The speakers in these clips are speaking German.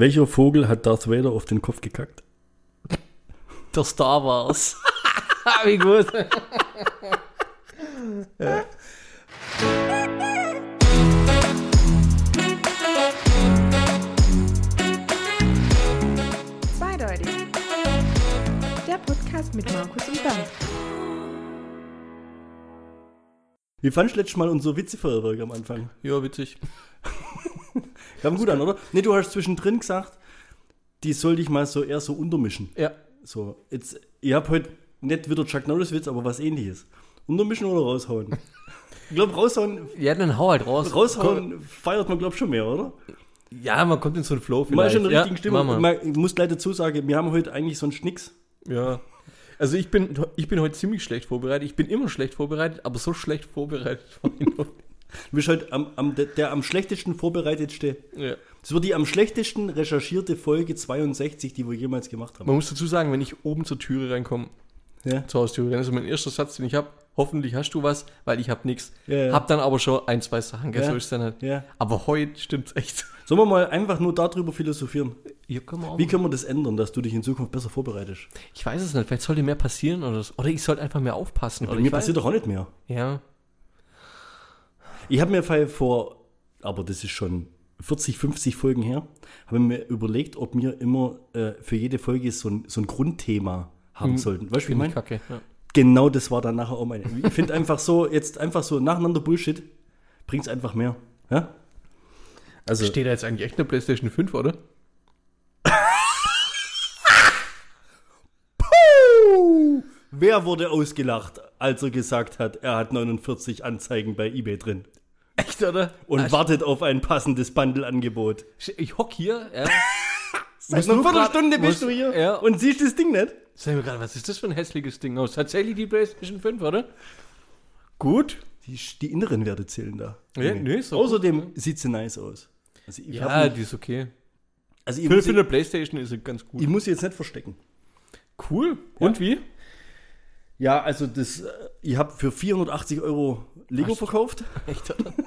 Welcher Vogel hat Darth Vader auf den Kopf gekackt? Der Star Wars. Wie gut. Zweideutig. Der Podcast mit Markus und Bernd. Wie fandest du letztes Mal unser Witzefeuerwerk am Anfang? Ja, witzig. Kam gut an, oder? Nee, du hast zwischendrin gesagt, die soll ich mal so eher so untermischen. Ja. So, jetzt, ich habe heute nicht wieder Chuck Norris-Witz, aber was ähnliches. Untermischen oder raushauen? Ich glaube, raushauen, Ja, dann hau halt raus. raushauen feiert man, glaube ich, schon mehr, oder? Ja, man kommt in so einen Flow Man ist vielleicht. schon in der richtigen ja, Stimmung. mach mal. Man, ich muss gleich dazu sagen, wir haben heute eigentlich sonst nix. Ja. Also ich bin, ich bin heute ziemlich schlecht vorbereitet. Ich bin immer schlecht vorbereitet, aber so schlecht vorbereitet war ich noch. Du bist halt am, am, der, am schlechtesten vorbereitetste. Ja. Das wird die am schlechtesten recherchierte Folge 62, die wir jemals gemacht haben. Man muss dazu sagen, wenn ich oben zur Türe reinkomme, Ja. zur Haustüre, dann ist mein erster Satz, den ich habe, hoffentlich hast du was, weil ich habe nichts. Ja, ja. Hab dann aber schon ein, zwei Sachen, gell, Ja. so ist dann halt. Ja. Aber heute stimmt's echt. Sollen wir mal einfach nur darüber philosophieren? Hier können Wie können wir das ändern, dass du dich in Zukunft besser vorbereitest? ich weiß es nicht, vielleicht sollte mehr passieren oder so. Oder ich sollte einfach mehr aufpassen. Bei oder mir passiert doch auch nicht mehr. Ja. Ich habe mir fall- vor, aber das ist schon 40, 50 Folgen her, habe mir überlegt, ob wir immer äh, für jede Folge so ein, so ein Grundthema haben Hm, sollten. Weißt du, wie ich meine? kacke. Ja. Genau das war dann nachher auch meine. Ich finde einfach so, jetzt einfach so nacheinander Bullshit bringt es einfach mehr. Ja? Also, Steht da jetzt eigentlich echt eine PlayStation 5, oder? Wer wurde ausgelacht, als er gesagt hat, er hat 49 Anzeigen bei eBay drin Echt, oder? und Ah, wartet auf ein passendes Bundle-Angebot? ich, hock hier, ja. Seit einer Viertelstunde bist du hier ja. und siehst das Ding nicht? Sag mir gerade, was ist das für ein hässliches Ding aus? Tatsächlich die PlayStation 5, oder? Gut. Die, die inneren Werte zählen da. Ja, nee, ist doch Außerdem sieht sie nice aus. Also Ja, nicht- die ist okay. also ich, Für, für eine PlayStation ist sie ganz gut. ich muss sie jetzt nicht verstecken. Cool. Und wie? Ja, also das, äh, ich habe für 480 Euro Lego du- verkauft Echt, oder?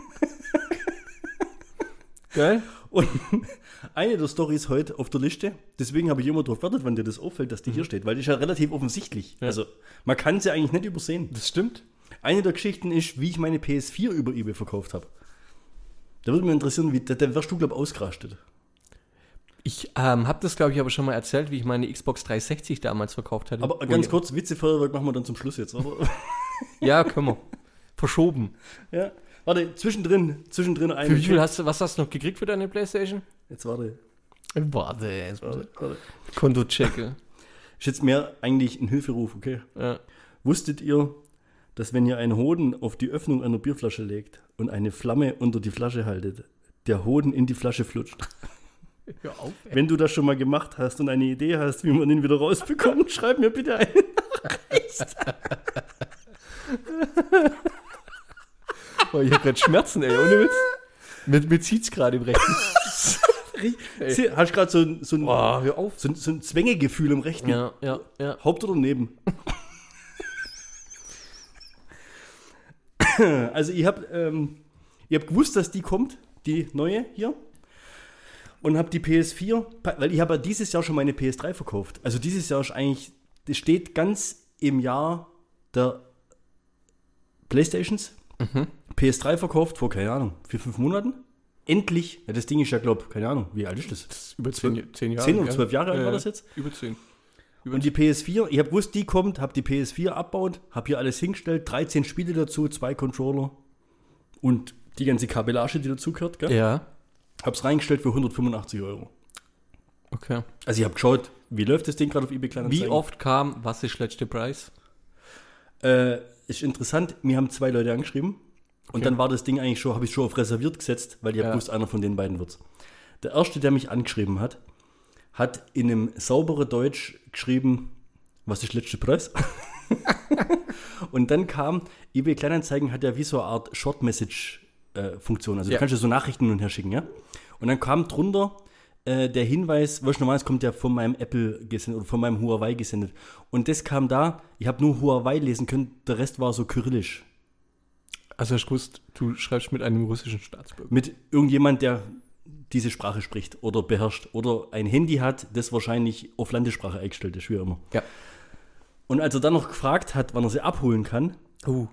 Geil. und eine der Storys heute auf der Liste, deswegen habe ich immer darauf gewartet, wann dir das auffällt, dass die hier steht, weil die ist ja relativ offensichtlich. Ja. Also man kann sie eigentlich nicht übersehen. Das stimmt. Eine der Geschichten ist, wie ich meine PS4 über eBay verkauft habe. Da würde mich interessieren, wie, da, da wärst du, glaube ich, ausgerastet. Ich ähm, habe das, glaube ich, aber schon mal erzählt, wie ich meine Xbox 360 damals verkauft hatte. Aber ganz kurz, Witzefeuerwerk machen wir dann zum Schluss jetzt, oder? Ja, können wir. Verschoben. ja. Warte, zwischendrin, zwischendrin. Für wie viel hast du, was hast du noch gekriegt für deine Playstation? Jetzt warte. Warte, jetzt warte, warte. Konto checke. Ist jetzt mehr eigentlich ein Hilferuf, okay? Ja. Wusstet ihr, dass wenn ihr einen Hoden auf die Öffnung einer Bierflasche legt und eine Flamme unter die Flasche haltet, der Hoden in die Flasche flutscht? Hör auf, ey. Wenn du das schon mal gemacht hast und eine Idee hast, wie man ihn wieder rausbekommt, schreib mir bitte eine Nachricht. Oh, ich hab grad Schmerzen, ey, ohne Witz. Mir, mir zieht's gerade im Rechten. Sie- Hast gerade so, ein- so, ein- hör auf. so, so ein Zwängegefühl im Rechten. Ja, ja, ja. Haupt oder neben? also ich habe ähm, ich hab gewusst, dass die kommt, die neue hier. Und habe die PS4, pa- weil ich habe ja dieses Jahr schon meine PS3 verkauft. Also dieses Jahr ist eigentlich, das steht ganz im Jahr der Playstations. PS3 verkauft vor, keine Ahnung, vier, fünf Monaten. Endlich, ja, das Ding ist ja, glaube keine Ahnung, wie alt ist das? Über zehn, zehn Jahre. Zehn oder zwölf Jahre alt Ja, war das jetzt? Über zehn. Über Und die PS4, ich habe gewusst, die kommt, habe die PS4 abbaut, habe hier alles hingestellt, 13 Spiele dazu, zwei Controller und die ganze Kabellage, die dazugehört, gell? Ja. Hab's reingestellt für 185 Euro. Okay. Also ich habe geschaut, wie läuft das Ding gerade auf eBay Wie Kleinanzeigen? oft kam, was ist letzte Preis? Äh, ist interessant, mir haben zwei Leute angeschrieben und Okay. dann war das Ding eigentlich schon, habe ich schon auf reserviert gesetzt, weil ich Ja. gewusst, einer von den beiden wird's. Der erste, der mich angeschrieben hat, hat in einem sauberen Deutsch geschrieben, was ist letzte Preis? und dann kam, eBay Kleinanzeigen hat ja wie so eine Art Short-Message-Funktion. Also Ja. du kannst ja so Nachrichten hin und her schicken, ja? Und dann kam drunter äh, der Hinweis, weißt du, normalerweise kommt der von meinem Apple gesendet oder von meinem Huawei gesendet. Und das kam da, ich habe nur Huawei lesen können, der Rest war so kyrillisch. Also du gewusst, du schreibst mit einem russischen Staatsbürger. Mit irgendjemand, der diese Sprache spricht oder beherrscht oder ein Handy hat, das wahrscheinlich auf Landessprache eingestellt ist, wie immer. Ja. Und als er dann noch gefragt hat, wann er sie abholen kann, Oh.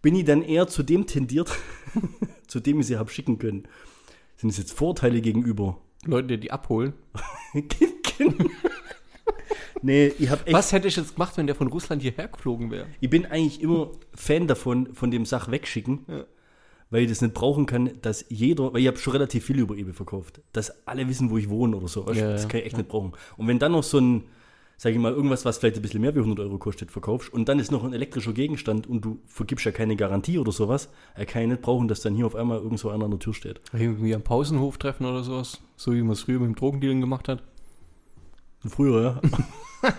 bin ich dann eher zu dem tendiert, zu dem ich sie habe schicken können. Sind es jetzt Vorteile gegenüber? Leute, die die abholen. nee, ich habe echt. Was hätte ich jetzt gemacht, wenn der von Russland hierher geflogen wäre? Ich bin eigentlich immer Fan davon, von dem Sach wegschicken, Ja. weil ich das nicht brauchen kann, dass jeder, weil ich habe schon relativ viel über eBay verkauft, dass alle wissen, wo ich wohne oder so. du? Ja, das ja. kann ich echt nicht brauchen. Und wenn dann noch so ein, sage ich mal, irgendwas, was vielleicht ein bisschen mehr wie 100 Euro kostet, verkaufst und dann ist noch ein elektrischer Gegenstand und du vergibst ja keine Garantie oder sowas, er kann ja nicht brauchen, dass dann hier auf einmal irgendwo einer an der Tür steht. Irgendwie am Pausenhof treffen oder sowas. So wie man es früher mit dem Drogendealen gemacht hat. Früher, ja.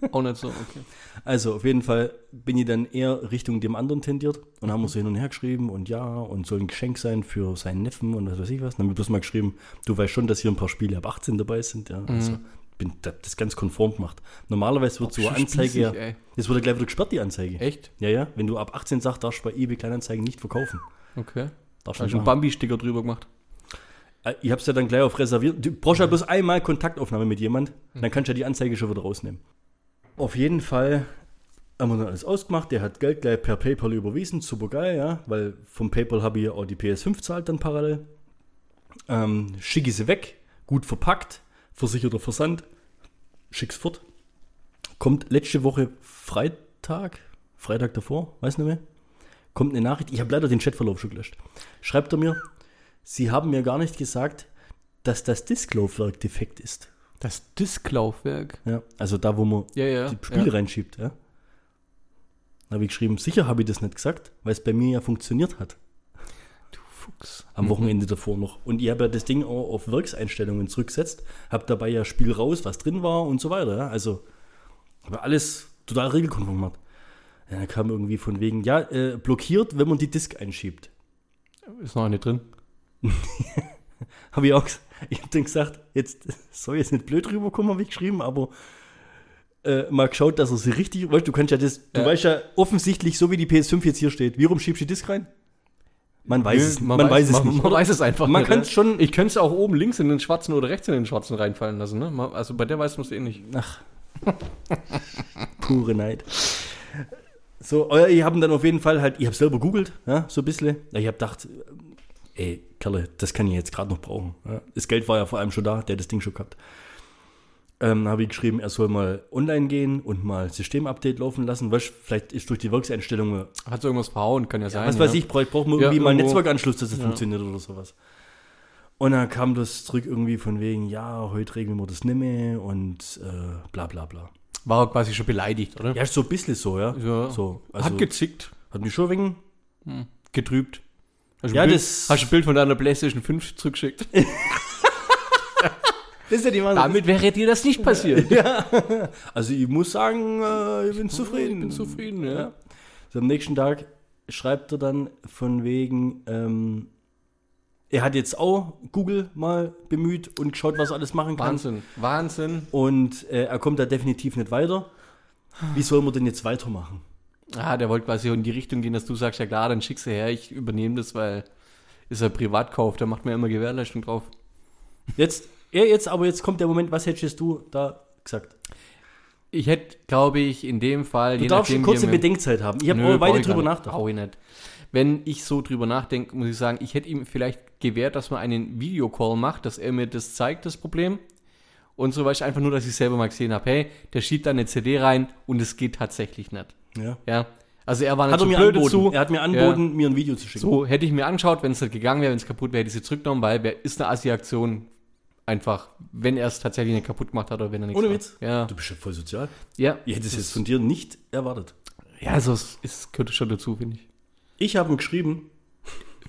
Auch nicht so, okay. Also auf jeden Fall bin ich dann eher Richtung dem anderen tendiert und haben so hin und her geschrieben und ja und soll ein Geschenk sein für seinen Neffen und was weiß ich was. Dann haben wir bloß mal geschrieben, du weißt schon, dass hier ein paar Spiele ab 18 dabei sind. Ja, also bin hab das ganz konform gemacht. Normalerweise wird so eine Anzeige ja, das wurde gleich wieder gesperrt, die Anzeige. Echt? Ja, ja, wenn du ab 18 sagst, darfst du bei eBay Kleinanzeigen nicht verkaufen. Okay. Darfst du einen. Bambi-Sticker drüber gemacht? Äh, Ich hab's ja dann gleich auf reserviert. Du brauchst ja bloß einmal Kontaktaufnahme mit jemand, dann kannst du ja die Anzeige schon wieder rausnehmen. Auf jeden Fall haben wir dann alles ausgemacht. Der hat Geld gleich per PayPal überwiesen. Super geil, ja, weil vom PayPal habe ich ja auch die PS5 zahlt dann parallel. Ähm, schicke sie weg, gut verpackt, versicherter Versand, schick's fort. Kommt letzte Woche Freitag, Freitag davor, weiß nicht mehr, kommt eine Nachricht. Ich habe leider den Chatverlauf schon gelöscht. Schreibt er mir, Sie haben mir gar nicht gesagt, dass das Disklaufwerk defekt ist. Das Disklaufwerk. Ja, also da, wo man Ja, ja. die Spiele ja. reinschiebt. Ja. Da habe ich geschrieben, sicher habe ich das nicht gesagt, weil es bei mir ja funktioniert hat. Fuchs. Am Wochenende davor noch. Und ich habe ja das Ding auch auf Werkseinstellungen zurückgesetzt, habe dabei ja Spiel raus, was drin war und so weiter. Ja. Also habe alles total regelkonform gemacht. Ja, dann kam irgendwie von wegen, ja, äh, blockiert, wenn man die Disk einschiebt. Ist noch nicht drin. Habe ich auch ich habe dann gesagt, jetzt soll jetzt nicht blöd rüberkommen, habe ich geschrieben, aber äh, mal geschaut, dass er sie richtig, weißt du, kannst ja das, du Ja. weißt ja offensichtlich, so wie die PS5 jetzt hier steht, wie rum schiebst du die Disk rein? Man weiß es, man, weiß, es man, nicht. Man weiß es einfach Man nicht. schon- Ich könnte es auch oben links in den schwarzen oder rechts in den schwarzen reinfallen lassen. Ne? Man- Also bei der weiß man es eh nicht. Ach. Pure Neid. So, euer, ihr habt dann auf jeden Fall halt, ich habe selber googelt, ja, so ein bisschen. Ich habe gedacht, ey, Kerle, das kann ich jetzt gerade noch brauchen. Ja. Das Geld war ja vor allem schon da, der hat das Ding schon gehabt. Ähm, habe ich geschrieben, er soll mal online gehen und mal Systemupdate laufen lassen. Weißt, vielleicht ist durch die Werkseinstellungen, Hat so irgendwas verhauen, kann ja sein. was ja. weiß ich, braucht braucht man Ja, irgendwie mal einen. Netzwerkanschluss, dass das Ja. funktioniert oder sowas. Und dann kam das zurück irgendwie von wegen, ja, heute regeln wir das nicht mehr und äh, bla bla bla. War quasi schon beleidigt, oder? Ja, ist so ein bisschen so, ja. Ja. So, also, Hat gezickt, hat mich schon wegen. getrübt. Hast du Ja, Bild, das- hast du ein Bild von deiner Playstation 5 zurückgeschickt? Das ist ja die Damit wäre dir das nicht passiert. Also ich muss sagen, äh, ich bin zufrieden. Ich bin zufrieden, ja. Ja. So am nächsten Tag schreibt er dann von wegen, ähm, er hat jetzt auch Google mal bemüht und geschaut, was er alles machen kann. Wahnsinn, Wahnsinn. Und äh, er kommt da definitiv nicht weiter. Wie soll man denn jetzt weitermachen? Ah, der wollte quasi in die Richtung gehen, dass du sagst, ja klar, dann schickst du her, ich übernehme das, weil ist ein Privatkauf, da macht man ja immer Gewährleistung drauf. Jetzt, ja, jetzt, aber jetzt kommt der Moment, was hättest du da gesagt? Ich hätte, glaube ich, in dem Fall, Du darfst schon kurze Bedenkzeit haben. Ich habe auch weiter ich gar drüber nachgedacht. Ich nicht. Wenn ich so drüber nachdenke, muss ich sagen, ich hätte ihm vielleicht gewährt, dass man einen Videocall macht, dass er mir das zeigt, das Problem. Und so, weißt du, einfach nur, dass ich selber mal gesehen habe, hey, der schiebt da eine CD rein und es geht tatsächlich nicht. Ja. Ja. Also er war nicht Hat er so mir blöd angeboten. dazu. Er hat mir angeboten, mir ein Video zu schicken. So, hätte ich mir angeschaut, wenn es nicht gegangen wäre, wenn es kaputt wäre, hätte ich sie zurückgenommen, weil wer ist eine Assi-Aktion einfach, wenn er es tatsächlich nicht kaputt gemacht hat oder wenn er nichts Ohne macht. Witz. Ja. Du bist ja voll sozial. ja. Ich hätte es das- jetzt von dir nicht erwartet. Ja, also es, es gehört schon dazu, finde ich. Ich habe ihm geschrieben,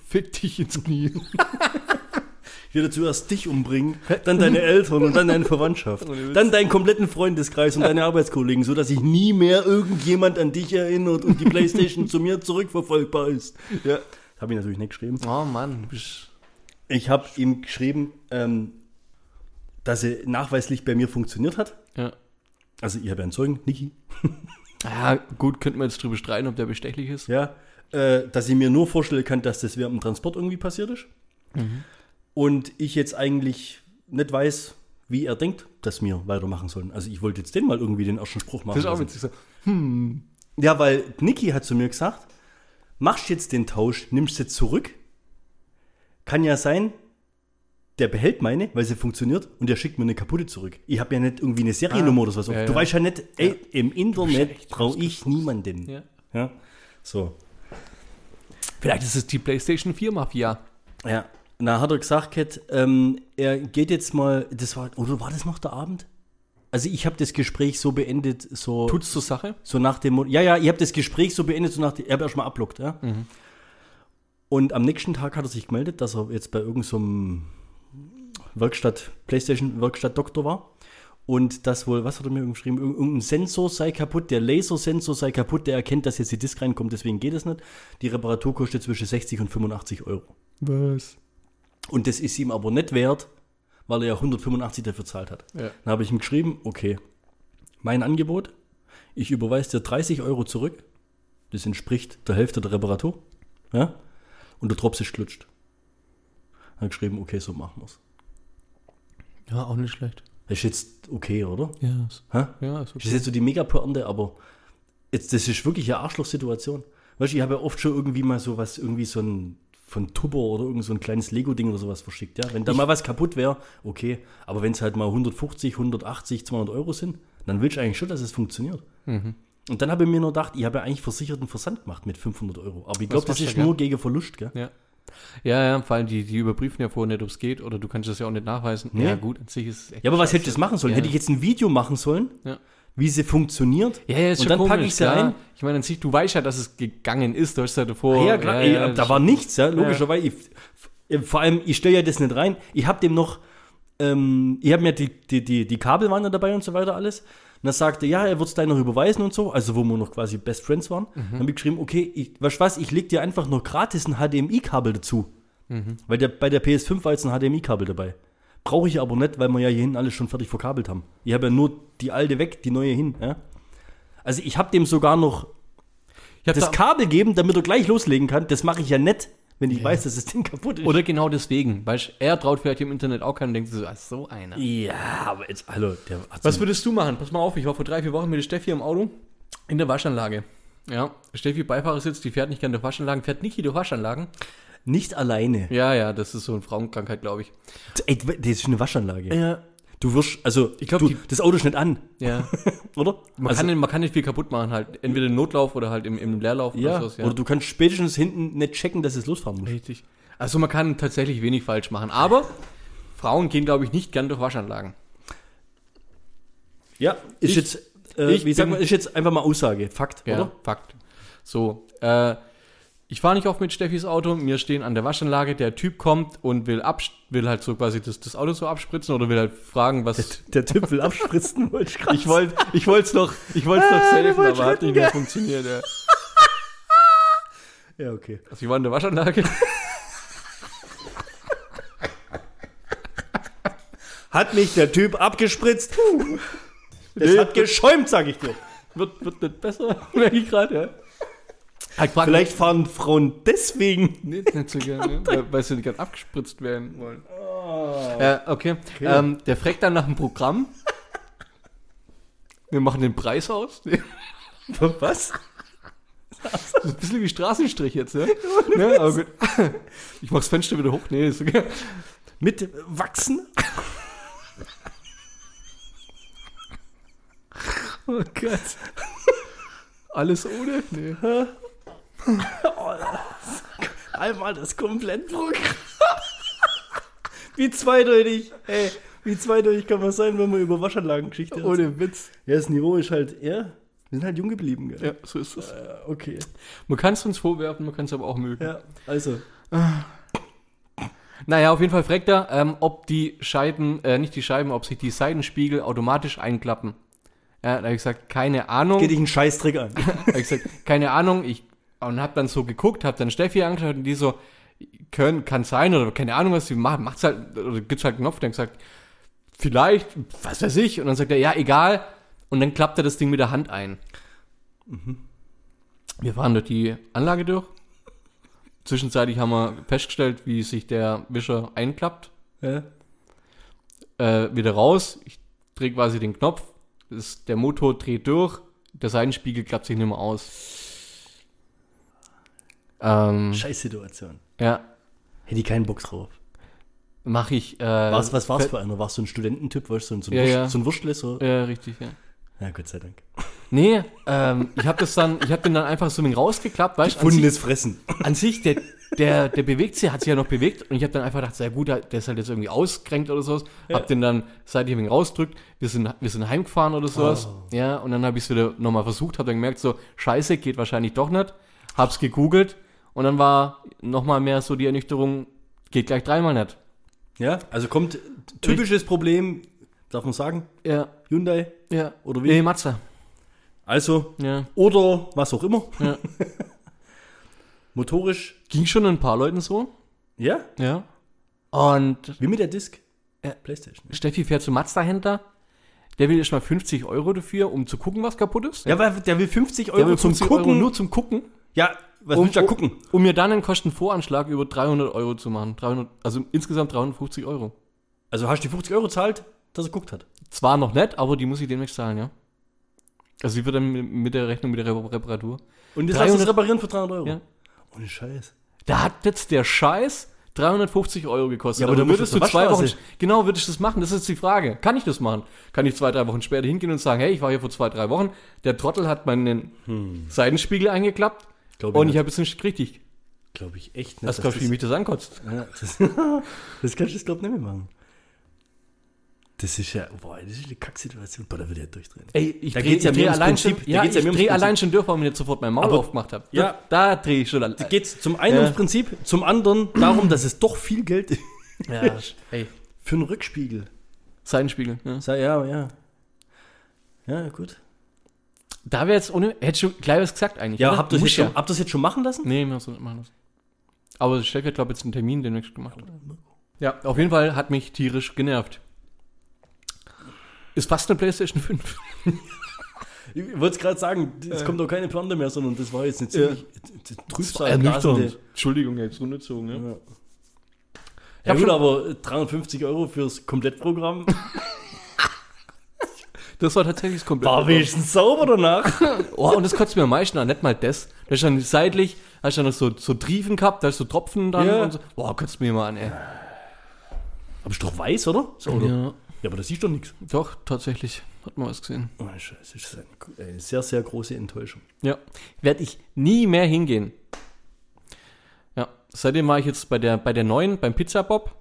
Fick dich ins Knie. ich werde zuerst dich umbringen, dann deine Eltern und dann deine Verwandtschaft. Dann deinen kompletten Freundeskreis und deine Arbeitskollegen, sodass sich nie mehr irgendjemand an dich erinnert und die Playstation zu mir zurückverfolgbar ist. Ja. Habe ich natürlich nicht geschrieben. Oh Mann, Ich habe ihm geschrieben, ähm, dass sie nachweislich bei mir funktioniert hat. Ja. Also ich habe einen Zeugen, Niki. Ja, gut, könnten wir jetzt drüber streiten, ob der bestechlich ist. Ja, äh, dass ich mir nur vorstellen kann, dass das während dem Transport irgendwie passiert ist. und ich jetzt eigentlich nicht weiß, wie er denkt, dass wir weitermachen sollen. Also ich wollte jetzt den mal irgendwie den ersten Spruch machen. Das ist auch witzig. So. Ja, weil Niki hat zu mir gesagt, machst jetzt den Tausch, nimmst sie zurück. Kann ja sein, der behält meine, weil sie funktioniert und der schickt mir eine kaputte zurück. Ich habe ja nicht irgendwie eine Seriennummer oder sowas. ja, du ja. weißt ja nicht, ey, im Internet brauche ich niemanden. Ja. Ja. So. Vielleicht ist es die PlayStation 4 Mafia. Ja. Na, hat er gesagt, Kat, ähm, er geht jetzt mal, das war, oder war das noch der Abend? Also ich habe das Gespräch so beendet, so, Tut's zur Sache? so nach dem, ja, ja, ich habe das Gespräch so beendet, so nach dem, ich habe erstmal abblockt, ja. Und am nächsten Tag hat er sich gemeldet, dass er jetzt bei irgendeinem so Werkstatt, Playstation Werkstatt Doktor war. Und das wohl, was hat er mir geschrieben? Irg- Irgendein Sensor sei kaputt, der Lasersensor sei kaputt, der erkennt, dass jetzt die Disk reinkommt, deswegen geht es nicht. Die Reparatur kostet zwischen 60 und 85 Euro. Was? Und das ist ihm aber nicht wert, weil er ja 185 dafür zahlt hat. Ja. Dann habe ich ihm geschrieben, okay, mein Angebot, ich überweise dir 30 Euro zurück, das entspricht der Hälfte der Reparatur, ja, und der Drops ist klutscht. Dann geschrieben, okay, so machen wir's. Ja, auch nicht schlecht. Das ist jetzt okay, oder? Ja, ist, Hä? ja, ist Das okay. ist jetzt so die Mega-Pointe, aber jetzt, das ist wirklich eine Arschlochsituation. Weißt du, ich habe ja oft schon irgendwie mal so was, irgendwie so ein von Tupper oder irgend so ein kleines Lego-Ding oder sowas verschickt. Ja? Wenn da mal was kaputt wäre, okay. Aber wenn es halt mal 150, 180, 200 Euro sind, dann willst du eigentlich schon, dass es funktioniert. Mhm. Und dann habe ich mir nur gedacht, ich habe ja eigentlich versicherten Versand gemacht mit 500 Euro. Aber ich glaube, das ist der, nur gegen Verlust, gell? Ja. Ja, ja, vor allem die, die überprüfen ja vorher nicht, ob es geht oder du kannst das ja auch nicht nachweisen. Nee. Ja, gut, an sich ist es echt. Ja, aber was scheiße. hätte ich jetzt machen sollen? Ja. Hätte ich jetzt ein Video machen sollen, Ja. wie sie funktioniert? Ja, ja, ist und schon dann packe ich sie ein. Ich meine, an sich, du weißt ja, dass es gegangen ist. Du hast ja davor. Ja, klar, ey, da war nichts, ja, logischerweise. Ich, vor allem, ich stelle ja das nicht rein. Ich habe dem noch, ähm, ich habe mir die, die, die, die Kabel waren dabei und so weiter alles. Und er sagte, ja, er wird es gleich noch überweisen und so, also wo wir noch quasi Best Friends waren. Mhm. Dann habe ich geschrieben, okay, ich, weißt du was, ich leg dir einfach noch gratis ein HDMI-Kabel dazu. Mhm. Weil der, bei der PS5 war jetzt ein HDMI-Kabel dabei. Brauche ich aber nicht, weil wir ja hier hinten alles schon fertig verkabelt haben. Ich habe ja nur die alte weg, die neue hin. Ja? Also ich habe dem sogar noch das da, Kabel geben, damit er gleich loslegen kann, das mache ich ja nicht, wenn ich weiß, dass das Ding kaputt ist. oder genau deswegen. Du, er traut vielleicht im Internet auch keinen und denkt so, ah, so einer. ja, aber jetzt, hallo, der hat Was würdest du machen? Pass mal auf, ich war vor drei, vier Wochen mit der Steffi im Auto in der Waschanlage. Ja, Steffi Beifahrersitz, die fährt nicht gerne durch Waschanlagen, fährt Niki durch Waschanlagen. nicht alleine. Ja, ja, das ist so eine Frauenkrankheit, glaube ich. Ey, das ist eine Waschanlage. Ja. Du wirst, also, Ich glaub, du, die- das Auto nicht an, Ja. oder? Man, also, kann, nicht- man kann nicht viel kaputt machen, halt. Entweder im Notlauf oder halt im, im Leerlauf ja, oder so. oder du kannst spätestens hinten nicht checken, dass es losfahren muss. Richtig. Also man kann tatsächlich wenig falsch machen. Aber Frauen gehen, glaube ich, nicht gern durch Waschanlagen. Ja, ist Ich- jetzt, äh, ich wie sagt man, ist jetzt einfach mal Aussage, Fakt, Ja, oder? Fakt. So, äh, ich fahre nicht oft mit Steffis Auto, wir stehen an der Waschanlage, der Typ kommt und will, abs will halt so quasi das, das Auto so abspritzen oder will halt fragen, was... Der Typ will abspritzen, wollte ich gerade Ich wollte ich es noch, ich wollt's noch Ah, wolltest aber hat nicht mehr funktioniert. Ja. Ja, okay. Also ich war in der Waschanlage. Hat mich der Typ abgespritzt. Es Nee. hat geschäumt, sag ich dir. wird, wird nicht besser, merke ich gerade, ja. Halt Vielleicht fahren Frauen deswegen. Nee, nicht so gerne, weil, weil sie nicht gern abgespritzt werden wollen. Ja, okay. Ähm, der fragt dann nach dem Programm. Wir machen den Preis aus. Was? Das ist ein bisschen wie Straßenstrich jetzt, ja? ne? Aber gut. Ich mach das Fenster wieder hoch. Nee, ist okay. Mit Wachsen? Oh Gott. Alles ohne? Nee. Einmal das Komplettprogramm. wie zweideutig, ey, wie zweideutig kann man sein, wenn man über Waschanlagengeschichte redet? Ohne Witz. Ja, das Niveau ist halt, ja, wir sind halt jung geblieben, gell? Ja, so ist es. Ja, okay. Man kann es uns vorwerfen, man kann es aber auch mögen. Ja, also. Naja, auf jeden Fall fragt er, ähm, ob die Scheiben, äh, nicht die Scheiben, ob sich die Seitenspiegel automatisch einklappen. Ja, da habe ich gesagt, keine Ahnung. Geht dich einen Scheißtrick an. Hab ich gesagt, keine Ahnung, ich und hab dann so geguckt, hab dann Steffi angeschaut und die so, können, kann sein oder keine Ahnung, was sie macht, macht's halt, oder gibt's halt einen Knopf, dann gesagt, vielleicht, was weiß ich, und dann sagt er, ja, egal, und dann klappt er das Ding mit der Hand ein. Wir fahren durch die Anlage durch Zwischenzeitlich haben wir festgestellt, wie sich der Wischer einklappt. Ja. Äh, wieder raus. Ich drehe quasi den Knopf. Das, der Motor dreht durch. Der Seitenspiegel klappt sich nicht mehr aus. Ähm, Scheiß Situation. ja, Hätte ich keinen Bock drauf. mache ich. Äh, Was, was war's fe- für einer? Warst du ein Studententyp? Warst du so ein, so ein, Ja, Wurst, ja. so ein Wurstle? So? Ja, richtig, ja. Ja, Gott sei Dank. Nee, ähm, ich habe das dann, ich habe den dann einfach so rausgeklappt, weißt du, Fundes Fressen. an sich, der, der, der bewegt sich, hat sich ja noch bewegt und ich habe dann einfach gedacht, sehr gut, der ist halt jetzt irgendwie ausgekränkt oder sowas, hab den dann seitlich wenig rausdrückt, wir sind, wir sind heimgefahren oder sowas, Oh. ja, und dann habe ich es wieder nochmal versucht, habe dann gemerkt, so, scheiße, geht wahrscheinlich doch nicht, hab's gegoogelt und dann war nochmal mehr so die Ernüchterung, geht gleich dreimal nicht. Ja, also kommt typisches Problem, darf man sagen, Ja, Hyundai ja. oder wie? Nee, Mazda. Also, Ja, oder was auch immer. ja. Motorisch, Ging schon ein paar Leuten so, ja, ja. Und wie mit der Disc. Ja. Playstation. Steffi fährt zum Mazda-Händler. Der will erstmal 50 Euro dafür, um zu gucken, was kaputt ist. Ja, weil der will 50 Euro will zum 50 Gucken. Euro nur zum Gucken. ja, was um, willst du da gucken? Um mir dann einen Kostenvoranschlag über 300 Euro zu machen. 300, also insgesamt 350 Euro. Also hast du die 50 Euro zahlt, dass er geguckt hat. Zwar noch nicht, aber die muss ich demnächst zahlen, ja. Also die wird dann mit- der Rechnung, mit der Re- Reparatur. Und das 300 hast du reparieren für 300 Euro. Ja. Ohne Scheiß. Da hat jetzt der Scheiß 350 Euro gekostet. Ja, aber du musst würdest auf du zwei Wochen, genau, würdest du das machen? Das ist die Frage. Kann ich das machen? Kann ich zwei, drei Wochen später hingehen und sagen, hey, ich war hier vor zwei, drei Wochen, der Trottel hat meinen Seitenspiegel eingeklappt Glaube und ich habe jetzt nicht richtig. Glaube ich echt nicht. Das dass kann wie mich das ankotzt. Ja, das, das kannst du jetzt, glaube ich, nicht mehr machen. Das ist ja, boah, das ist eine Kacksituation. Boah, da würde ich ja durchdrehen. Ey, ich Da dreh- geht's ja dreh allein Prinzip. schon, Da ja, ja drehe Prinzip. allein schon durch, weil ich nicht sofort mein Maul Aber- aufgemacht habe. ja. Da, da drehe ich schon. Da geht es zum einen Ja. ums Prinzip, zum anderen darum, dass es doch viel Geld ist Ja, ey. für einen Rückspiegel. Seitenspiegel. Ja. Ja, ja. Ja, gut. Da wäre jetzt ohne, hätte schon gleich was gesagt eigentlich. Ja, oder? habt ihr das, Muss jetzt schon- habt ihr das jetzt schon machen lassen? Nee, wir müssen nicht machen lassen. Aber Steffi hat, glaube ich, jetzt einen Termin demnächst gemacht. Ja, auf jeden Fall hat mich tierisch genervt. Ist fast eine PlayStation 5. Ich wollte es gerade sagen, es kommt auch keine Pointe mehr, sondern das war jetzt eine ziemlich trübsal Ernüchternd. Entschuldigung, jetzt runtergezogen, ja. Ja. Ich Ja, hab gut, schon- aber 350 Euro fürs Komplettprogramm Das war tatsächlich komplett. war wenigstens sauber danach. Oh, und das kotzt mir am meisten an, nicht mal das. Da ist dann seitlich, hast du dann noch so, so Triefen gehabt, da ist so Tropfen dran Ja. und so. Boah, kotzt mir mal an, ey. Aber ist doch weiß, oder? So, oder? Ja. Ja, aber das siehst doch nichts. doch, tatsächlich. Hat man was gesehen. Oh, Scheiße, das ist eine, eine sehr, sehr große Enttäuschung. Ja. Werde ich nie mehr hingehen. Ja. Seitdem war ich jetzt bei der, bei der neuen, beim Pizza Bob.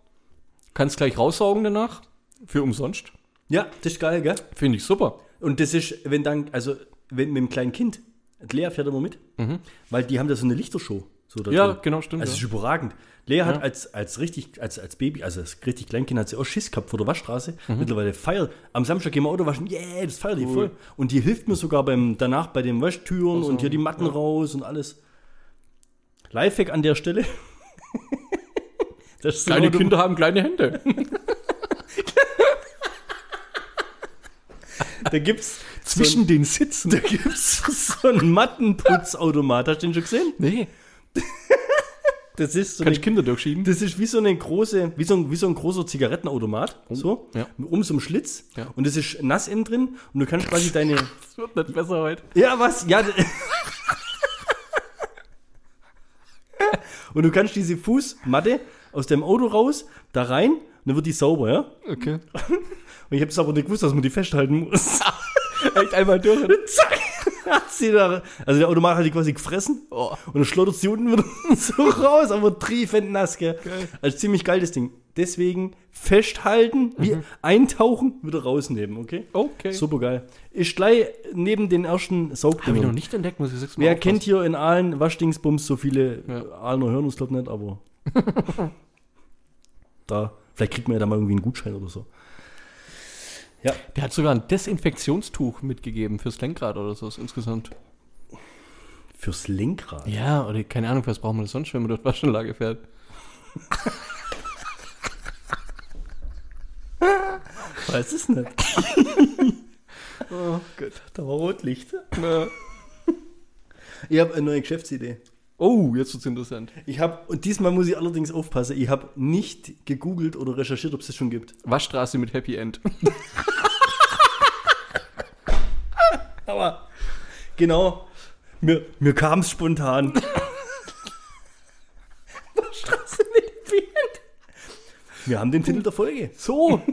Kannst gleich raussaugen danach. Für umsonst. Ja, das ist geil, gell? Finde ich super. Und das ist, wenn dann, also, wenn mit dem kleinen Kind, Lea fährt immer mit, weil die haben da so eine Lichtershow. So Ja, drin. genau, stimmt. Also, ja. ist überragend. Lea hat Ja. als, als richtig, als, als Baby, also als richtig Kleinkind, hat sie auch Schiss gehabt vor der Waschstraße. Mhm. Mittlerweile feiert. Am Samstag gehen wir Auto waschen. Yeah, das feiert die voll. Und die hilft mir sogar beim, danach bei den Waschtüren und hier die Matten raus und alles. Lifehack an der Stelle. das Kleine Kinder haben kleine Hände. Da gibt's Zwischen den Sitzen. Da gibt's so einen Mattenputzautomat. Hast du den schon gesehen? Nee. Das ist so Kann eine, ich Kinder durchschieben? das ist wie so eine große, wie so ein, wie so ein großer Zigarettenautomat. So. Ja. Um so einen Schlitz. Ja. Und das ist nass innen drin. Und du kannst quasi deine. Das wird nicht besser heute. Ja, was? Ja. und du kannst diese Fußmatte aus dem Auto raus, da rein, und dann wird die sauber, ja? Okay. Und ich habe es aber nicht gewusst, dass man die festhalten muss. Echt einmal durch. Zack! Hat sie da, also der Automat hat die quasi gefressen Oh. und dann schlottert sie unten wieder so raus, aber triefend nass, gell? Also ziemlich geil das Ding. Deswegen festhalten, wie eintauchen, wieder rausnehmen, okay? Okay. Super geil. Ist gleich neben den ersten Habe ich Saugdingern. noch nicht entdeckt, muss ich sagen. Wer kennt hier in Aalen Waschdingsbums so viele Ja. Aalener hören uns glaube nicht, aber da, vielleicht kriegt man ja da mal irgendwie einen Gutschein oder so. Ja, Der hat sogar ein Desinfektionstuch mitgegeben fürs Lenkrad oder so insgesamt. fürs Lenkrad. Ja, oder keine Ahnung, was braucht man das sonst, wenn man die Waschanlage fährt? Weiß es nicht. oh Gott, da war Rotlicht. Ich habe eine neue Geschäftsidee. Oh, jetzt wird's interessant. Ich habe, und diesmal muss ich allerdings aufpassen, ich habe nicht gegoogelt oder recherchiert, ob es das schon gibt. Waschstraße mit Happy End. Aber genau, mir, mir kam es spontan. Straße mit Band. Wir haben den Titel der Folge. So.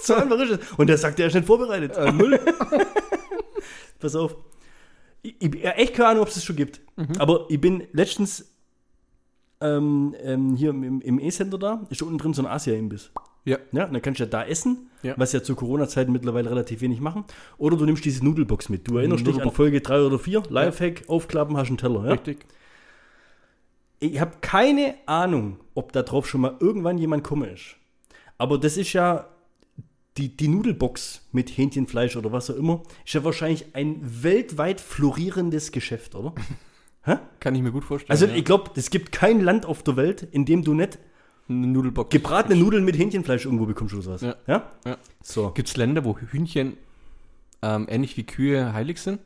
So einfach ist es. Und der sagt, er ist nicht vorbereitet. Äh, null. Pass auf. Ich, ich ja, echt keine Ahnung, ob es das schon gibt. Aber ich bin letztens ähm, ähm, hier im, im E-Center da, ist unten drin so ein Asia-Imbiss. Ja. Ja, und dann kannst du ja da essen, Ja. was ja zu Corona-Zeiten mittlerweile relativ wenig machen. Oder du nimmst diese Nudelbox mit. Du erinnerst dich an Nudelbox. Folge 3 oder 4, Lifehack, aufklappen, hast einen Teller. Ja? Richtig. Ich habe keine Ahnung, ob da drauf schon mal irgendwann jemand gekommen ist. Aber das ist ja die, die Nudelbox mit Hähnchenfleisch oder was auch immer, ist ja wahrscheinlich ein weltweit florierendes Geschäft, oder? Kann ich mir gut vorstellen. Also ja. ich glaube, es gibt kein Land auf der Welt, in dem du nicht Eine Nudelbox. gebratene Nudeln mit Hähnchenfleisch irgendwo bekommst oder sowas. Ja. ja? Ja. So, Gibt es Länder, wo Hühnchen ähm, ähnlich wie Kühe heilig sind?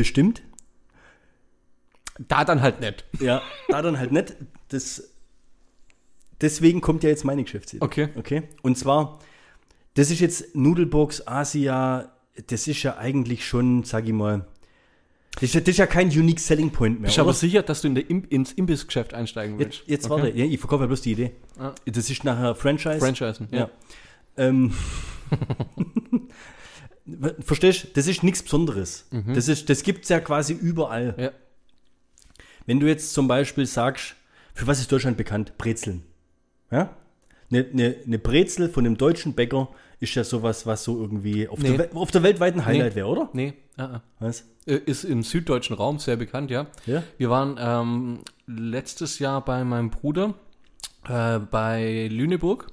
bestimmt. Da dann halt nicht. Ja, da dann halt nicht. Das, deswegen kommt ja jetzt meine Geschäftsidee. Okay. Okay. Und zwar, das ist jetzt Nudelbox Asia, das ist ja eigentlich schon, sag ich mal, das ist, ja- das ist ja kein Unique Selling Point mehr. Bist du aber sicher, dass du in Im ins Imbissgeschäft einsteigen willst? Jetzt, jetzt Okay. warte, ja, ich verkaufe ja bloß die Idee. Ah. Das ist nachher Franchise. Franchisen, ja. Ja. Ähm, Verstehst du? Das ist nichts Besonderes. Das, ist- das gibt es ja quasi überall. Ja. Wenn du jetzt zum Beispiel sagst, für was ist Deutschland bekannt? Brezeln. Ja? Eine, eine, eine Brezel von einem deutschen Bäcker ist ja sowas, was so irgendwie auf, Nee. der, auf der weltweiten Highlight Nee. wäre, oder? Nee, ah, ah. Was? Äh, ist im süddeutschen Raum sehr bekannt, ja. Ja? Wir waren ähm, letztes Jahr bei meinem Bruder äh, bei Lüneburg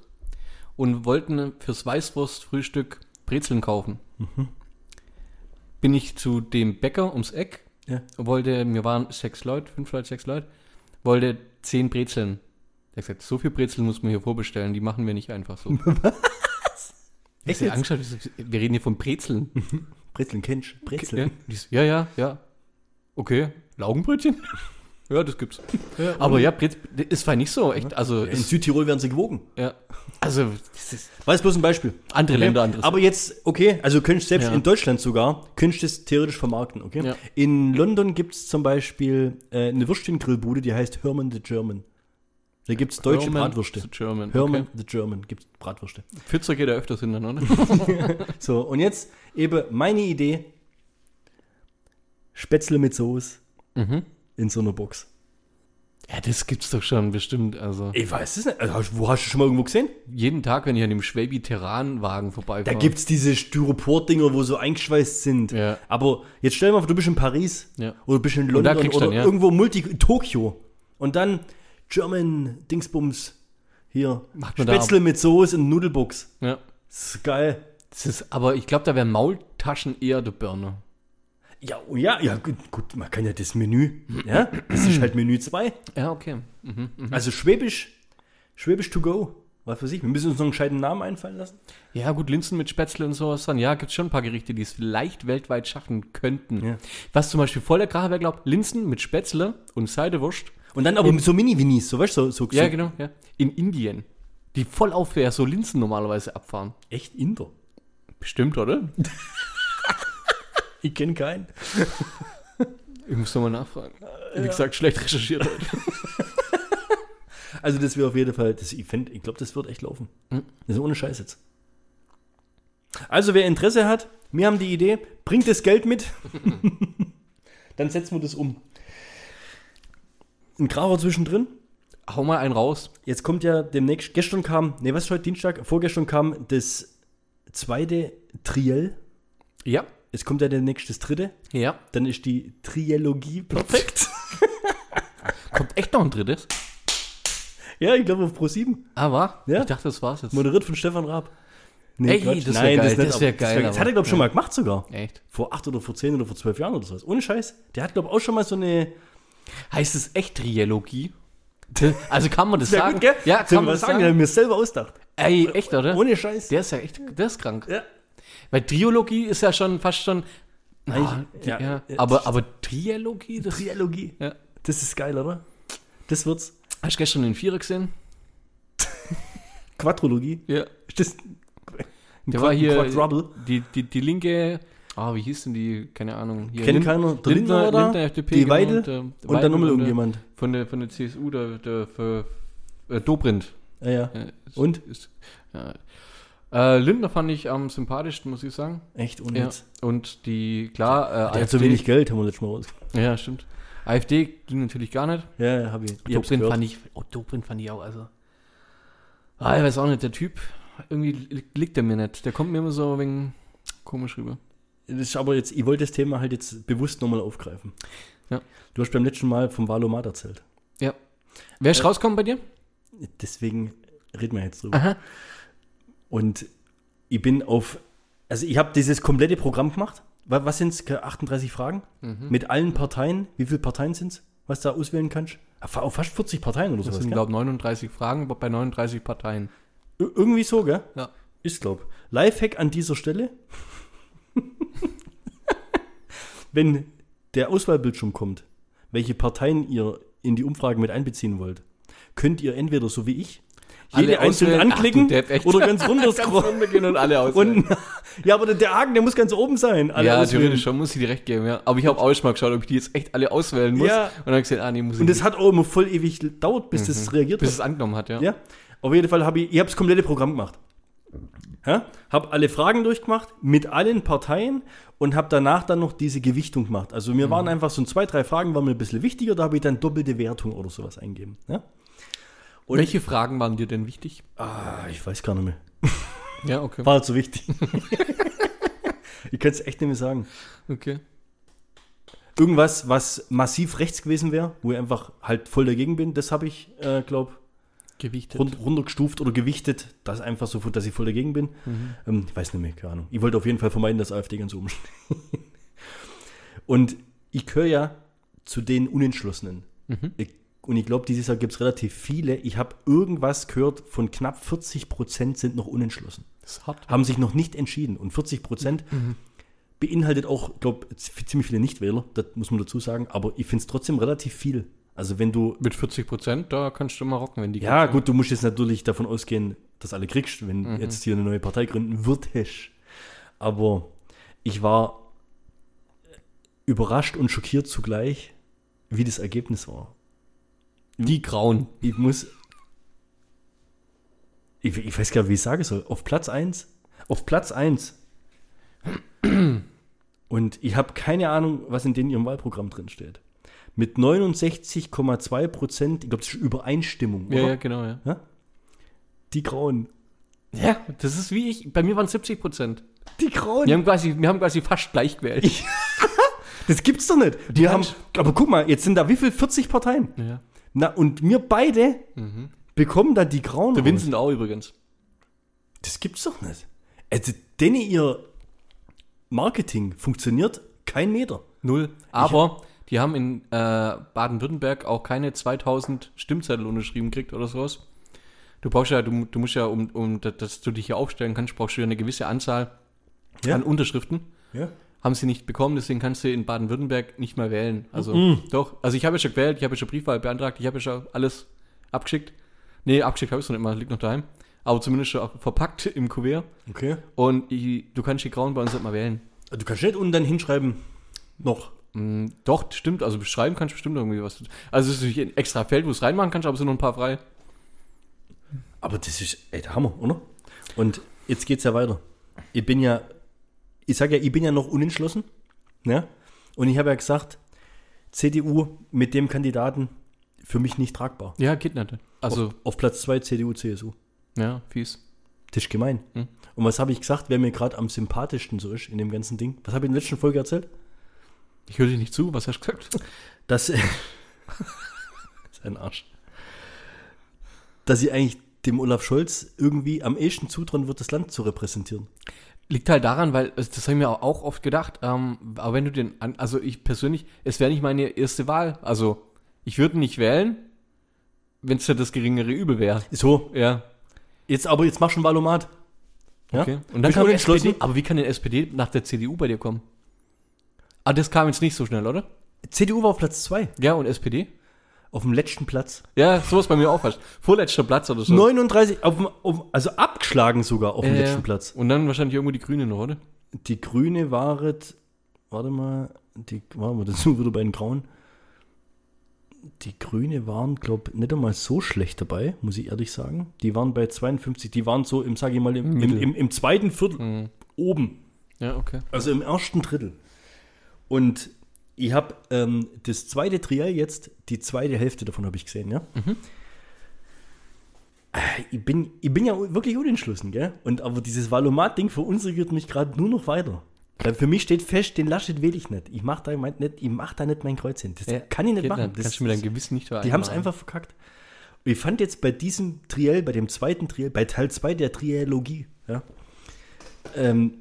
und wollten fürs Weißwurstfrühstück Brezeln kaufen. Bin ich zu dem Bäcker ums Eck, Ja. wollte, wir waren sechs Leute, fünf Leute, sechs Leute, wollte zehn Brezeln. Der hat gesagt, so viel Brezeln muss man hier vorbestellen, die machen wir nicht einfach so. Was? Echt Ich so, wir reden hier von Brezeln. Brezeln kennst du? Ja, Brezeln. ja, ja, ja. Okay, Laugenbrötchen? ja, das gibt's. Aber ja, Brez, ist war nicht so, echt. Also, In ist, Südtirol werden sie gewogen. ja. Also, das ist War jetzt bloß ein Beispiel. andere Okay? Länder, anderes. Aber jetzt, okay, also könntest selbst Ja. in Deutschland sogar, könntest du es theoretisch vermarkten, okay? Ja. In London gibt es zum Beispiel äh, eine Würstchengrillbude, die heißt Herman the German. Da gibt es deutsche Herman Bratwürste. the German, Herman okay. the German gibt es Bratwürste. Pfützer geht ja öfters hin, oder? So, und jetzt eben meine Idee: Spätzle mit Soße Mhm. in so einer Box. ja, das gibt's doch schon bestimmt. Also, Ich weiß es nicht. Also, wo hast du schon mal irgendwo gesehen? jeden Tag, wenn ich an dem Schwabi-Terran-Wagen Da vorbeifahre. gibt es diese Styropor-Dinger, wo so eingeschweißt sind. Ja. Aber jetzt stell dir mal vor, du bist in Paris Ja. oder du bist in da London oder dann, ja. irgendwo Multi Tokio. Und dann German Dingsbums hier. Macht man da Spätzle mit Soße und Nudelbox. Ja. Das ist geil. Das ist, aber ich glaube, da wären Maultaschen eher der Burner. Ja, oh ja, ja, gut, gut, man kann ja das Menü, ja, das ist halt Menü 2. Ja, okay. Mhm. Also Schwäbisch, Schwäbisch to go. Was weiß ich, wir müssen uns noch einen gescheiten Namen einfallen lassen. Ja, gut, Linsen mit Spätzle und sowas dann. Ja, gibt's schon ein paar Gerichte, die es vielleicht weltweit schaffen könnten. Ja. Was zum Beispiel voll der Kracher wäre, glaubt, Linsen mit Spätzle und Seidewurst. Und dann aber so Mini-Winis, so weißt du, so, so, Ja, so genau, ja. In Indien. Die voll auf wer so Linsen normalerweise abfahren. echt Inder. Bestimmt, oder? Ich kenne keinen. Ich muss nochmal nachfragen. Wie gesagt, schlecht recherchiert heute. Also das wäre auf jeden Fall das Event. Ich glaube, das wird echt laufen. Mhm. Das ist ohne Scheiß jetzt. Also wer Interesse hat, wir haben die Idee, bringt das Geld mit. Dann setzen wir das um. Ein Kracher zwischendrin. Hau mal einen raus. Jetzt kommt ja demnächst, gestern kam, ne, was ist heute Dienstag? Vorgestern kam das zweite Triell. Ja. Es kommt ja demnächst das dritte. Ja. Dann ist die Trilogie perfekt. Kommt echt noch ein drittes? ja, ich glaube auf Pro 7. Aber Ja. ich dachte, das war's jetzt. Moderiert von Stefan Raab. Nee, Ey, das wär Nein, geil, das aber wär geil, Das hat aber- er, glaube ich, schon ja. mal gemacht sogar. Echt? Vor acht oder vor zehn oder vor zwölf Jahren oder so. Ohne Scheiß. Der hat, glaube ich, auch schon mal so eine. Heißt es echt Trilogie? Also kann man das Sehr sagen? gut, gell? Ja, kann man das sagen? Sagen? wir selber ausgedacht. Ey, echt, oder? Ohne Scheiß. Der ist ja echt, der ist krank. ja. Weil Triologie ist ja schon fast schon. Ah, Eigentlich- ja, ja, ja, ja. Aber, aber Trilogie, das Trilogie. Ja. Das ist geil, oder? Das wird's. Hast du gestern den Vierer gesehen? Quadrologie. Ja. Ist das Der war hier die, die, die linke, ah, wie hieß denn die, keine Ahnung. Hier, Kennt keiner. Der Lindner, oder? Lindner, FDP, die genau, Weidel und, äh, und Weidel dann nochmal irgendjemand. Von der, von der CSU, der, der, für, äh, Dobrindt. Ja, ja. Ist- Und? Ist, ja. Äh, Lindner fand ich am sympathischsten, muss ich sagen. Echt Ja. unnütz. Und die, klar, äh, Der hat so wenig Geld, haben wir letztes Mal raus. Ja, stimmt. AfD ging natürlich gar nicht. Ja, ja, hab ich. Dobrindt fand ich, oh, Dobrindt fand ich auch, also. Ah, ich weiß auch nicht, der Typ, irgendwie li- liegt der mir nicht. Der kommt mir immer so wegen komisch rüber. Das ist aber jetzt, ich wollte das Thema halt jetzt bewusst nochmal aufgreifen. Ja. Du hast beim letzten Mal vom Valomat erzählt. Ja. Wer ist Äh, rausgekommen bei dir? Deswegen reden wir jetzt drüber. Aha. Und ich bin auf, also ich habe dieses komplette Programm gemacht. Wa- Was sind es? 38 Fragen? Mhm. Mit allen Parteien. Wie viele Parteien sind es, was du da auswählen kannst? Auf fast 40 Parteien oder Das sowas. sind, glaube ich, 39 Fragen aber bei 39 Parteien. Ir- Irgendwie so, gell? Ja. Ist, glaub. Lifehack an dieser Stelle. Wenn der Auswahlbildschirm kommt, welche Parteien ihr in die Umfrage mit einbeziehen wollt, könnt ihr entweder so wie ich jede einzeln anklicken Ach, oder ganz runter scrollen. und alle auswählen. Und, ja, aber der- Haken, der muss ganz oben sein. Alle ja, auswählen. theoretisch schon, muss ich dir recht geben, ja. Aber ich habe auch schon mal geschaut, ob ich die jetzt echt alle auswählen muss. Ja. Und dann gesehen, ah, nee, muss ich Und das nicht. hat auch immer voll ewig gedauert, bis das reagiert bis hat. es angenommen hat, ja. Ja, auf jeden Fall habe ich, ich habe das komplette Programm gemacht. Ja? Habe alle Fragen durchgemacht mit allen Parteien und habe danach dann noch diese Gewichtung gemacht. Also mir waren einfach so zwei, drei Fragen waren mir ein bisschen wichtiger, da habe ich dann doppelte Wertung oder sowas eingegeben. Ja? Und- Welche Fragen waren dir denn wichtig? Ah, ich weiß gar nicht mehr. Ja, okay. War so wichtig. ich kann es echt nicht mehr sagen. Okay. Irgendwas, was massiv rechts gewesen wäre, wo ich einfach halt voll dagegen bin, das habe ich, äh, glaube Gewichtet. rund, runtergestuft oder gewichtet, das einfach so, dass ich voll dagegen bin. Ähm, ich weiß nicht mehr, keine Ahnung. Ich wollte auf jeden Fall vermeiden, dass AfD ganz oben steht. Und ich gehöre ja zu den Unentschlossenen. Ich, und ich glaube, dieses Jahr gibt es relativ viele. Ich habe irgendwas gehört, von knapp 40 Prozent sind noch unentschlossen. Das ist hart. Haben sich noch nicht entschieden. Und 40 Prozent beinhaltet auch, ich glaube, ziemlich viele Nichtwähler, das muss man dazu sagen. Aber ich finde es trotzdem relativ viel. Also wenn du Mit 40 Prozent, da kannst du mal rocken, wenn die ja, kriegst, gut, du musst jetzt natürlich davon ausgehen, dass alle kriegst, wenn Mhm. jetzt hier eine neue Partei gründen würdest. Aber ich war überrascht und schockiert zugleich, wie das Ergebnis war. Die Grauen. Ich muss. Ich, ich weiß gar nicht, wie ich sagen soll. Auf Platz 1. Auf Platz 1. Und ich habe keine Ahnung, was in denen ihrem Wahlprogramm drin steht. Mit 69,2 Prozent, ich glaube, das ist Übereinstimmung, Ja, oder? ja, genau, ja. Ja? Die Grauen. Ja, das ist wie ich. Bei mir waren es 70 Prozent. Die Grauen. Wir haben quasi, wir haben quasi fast gleich gewählt. Das gibt's doch nicht. Die haben, aber guck mal, jetzt sind da wie viel? 40 Parteien. Ja. Na, und wir beide bekommen da die Grauen. Der. Vincent auch übrigens. Das gibt's doch nicht. Also, denn ihr Marketing funktioniert kein Meter. Null. Aber die haben in äh, Baden-Württemberg auch keine 2000 Stimmzettel unterschrieben gekriegt oder sowas. Du brauchst ja, du, du musst ja, um, um da- dass du dich hier aufstellen kannst, brauchst du ja eine gewisse Anzahl Ja. an Unterschriften. Ja. Haben sie nicht bekommen, deswegen kannst du in Baden-Württemberg nicht mehr wählen. Also doch, also ich habe ja schon gewählt, ich habe ja schon Briefwahl beantragt, ich habe ja schon alles abgeschickt. Nee, abgeschickt habe ich es noch nicht mal, liegt noch daheim. Aber zumindest schon verpackt im Kuvert. Okay. Und ich, du kannst die Grauen bei uns nicht mal wählen. Du kannst nicht unten dann hinschreiben, noch. Mm, Doch, stimmt. Also beschreiben kannst du bestimmt irgendwie was. Also es ist natürlich ein extra Feld, wo du es reinmachen kannst, aber es sind noch ein paar frei. Aber das ist ey, der Hammer, oder? Und jetzt geht's ja weiter. Ich bin ja, ich sage ja, ich bin ja noch unentschlossen. Ja? Und ich habe ja gesagt, CDU mit dem Kandidaten für mich nicht tragbar. Ja, geht nicht. Also, auf, auf Platz 2 CDU, CSU. ja, fies. Das ist gemein. Hm. Und was habe ich gesagt, wer mir gerade am sympathischsten so ist in dem ganzen Ding? Was habe ich in der letzten Folge erzählt? Ich höre dir nicht zu, was hast du gesagt? Dass. das ist ein Arsch. Dass ich eigentlich dem Olaf Scholz irgendwie am ehesten zutrauen wird, das Land zu repräsentieren. Liegt halt daran, weil, also das habe ich mir auch oft gedacht, ähm, aber wenn du den, an, also ich persönlich, es wäre nicht meine erste Wahl. Also, ich würde nicht wählen, wenn es ja das geringere Übel wäre. So, Ja, jetzt aber jetzt mach schon Valomat. Ja? okay. Und dann du die SPD, entschlossen? aber wie kann denn SPD nach der CDU bei dir kommen? Ah, das kam jetzt nicht so schnell, oder? CDU war auf Platz 2. Ja, und SPD? auf dem letzten Platz. Ja, sowas bei mir auch fast. Vorletzter Platz oder so. 39, auf, dem- auf, also abgeschlagen sogar auf dem Äh, letzten Platz. Und dann wahrscheinlich irgendwo die Grüne noch, oder? Die Grüne waret, warte mal, die waren wir dazu wieder bei den Grauen. Die Grüne waren, glaube nicht einmal so schlecht dabei, muss ich ehrlich sagen. Die waren bei 52, die waren so im, sage ich mal, im, im, im, im zweiten Viertel Mhm. oben. Ja, okay. Also im ersten Drittel. Und ich habe ähm, das zweite Trial jetzt, die zweite Hälfte davon habe ich gesehen, ja. Äh, Ich bin, ich bin ja wirklich unentschlossen, gell? Und aber dieses Valomat-Ding verunsichert mich gerade nur noch weiter. Weil für mich steht fest, den Laschet wähle ich nicht. Ich mache da, mein- nicht, ich mach da nicht mein Kreuz hin. Das Ja, kann ich nicht geht machen. Das, Kannst du mit deinem Gewissen nicht die haben es einfach verkackt. Und ich fand jetzt bei diesem Triell, bei dem zweiten Triell, bei Teil 2 der Trilogie, ja, ähm,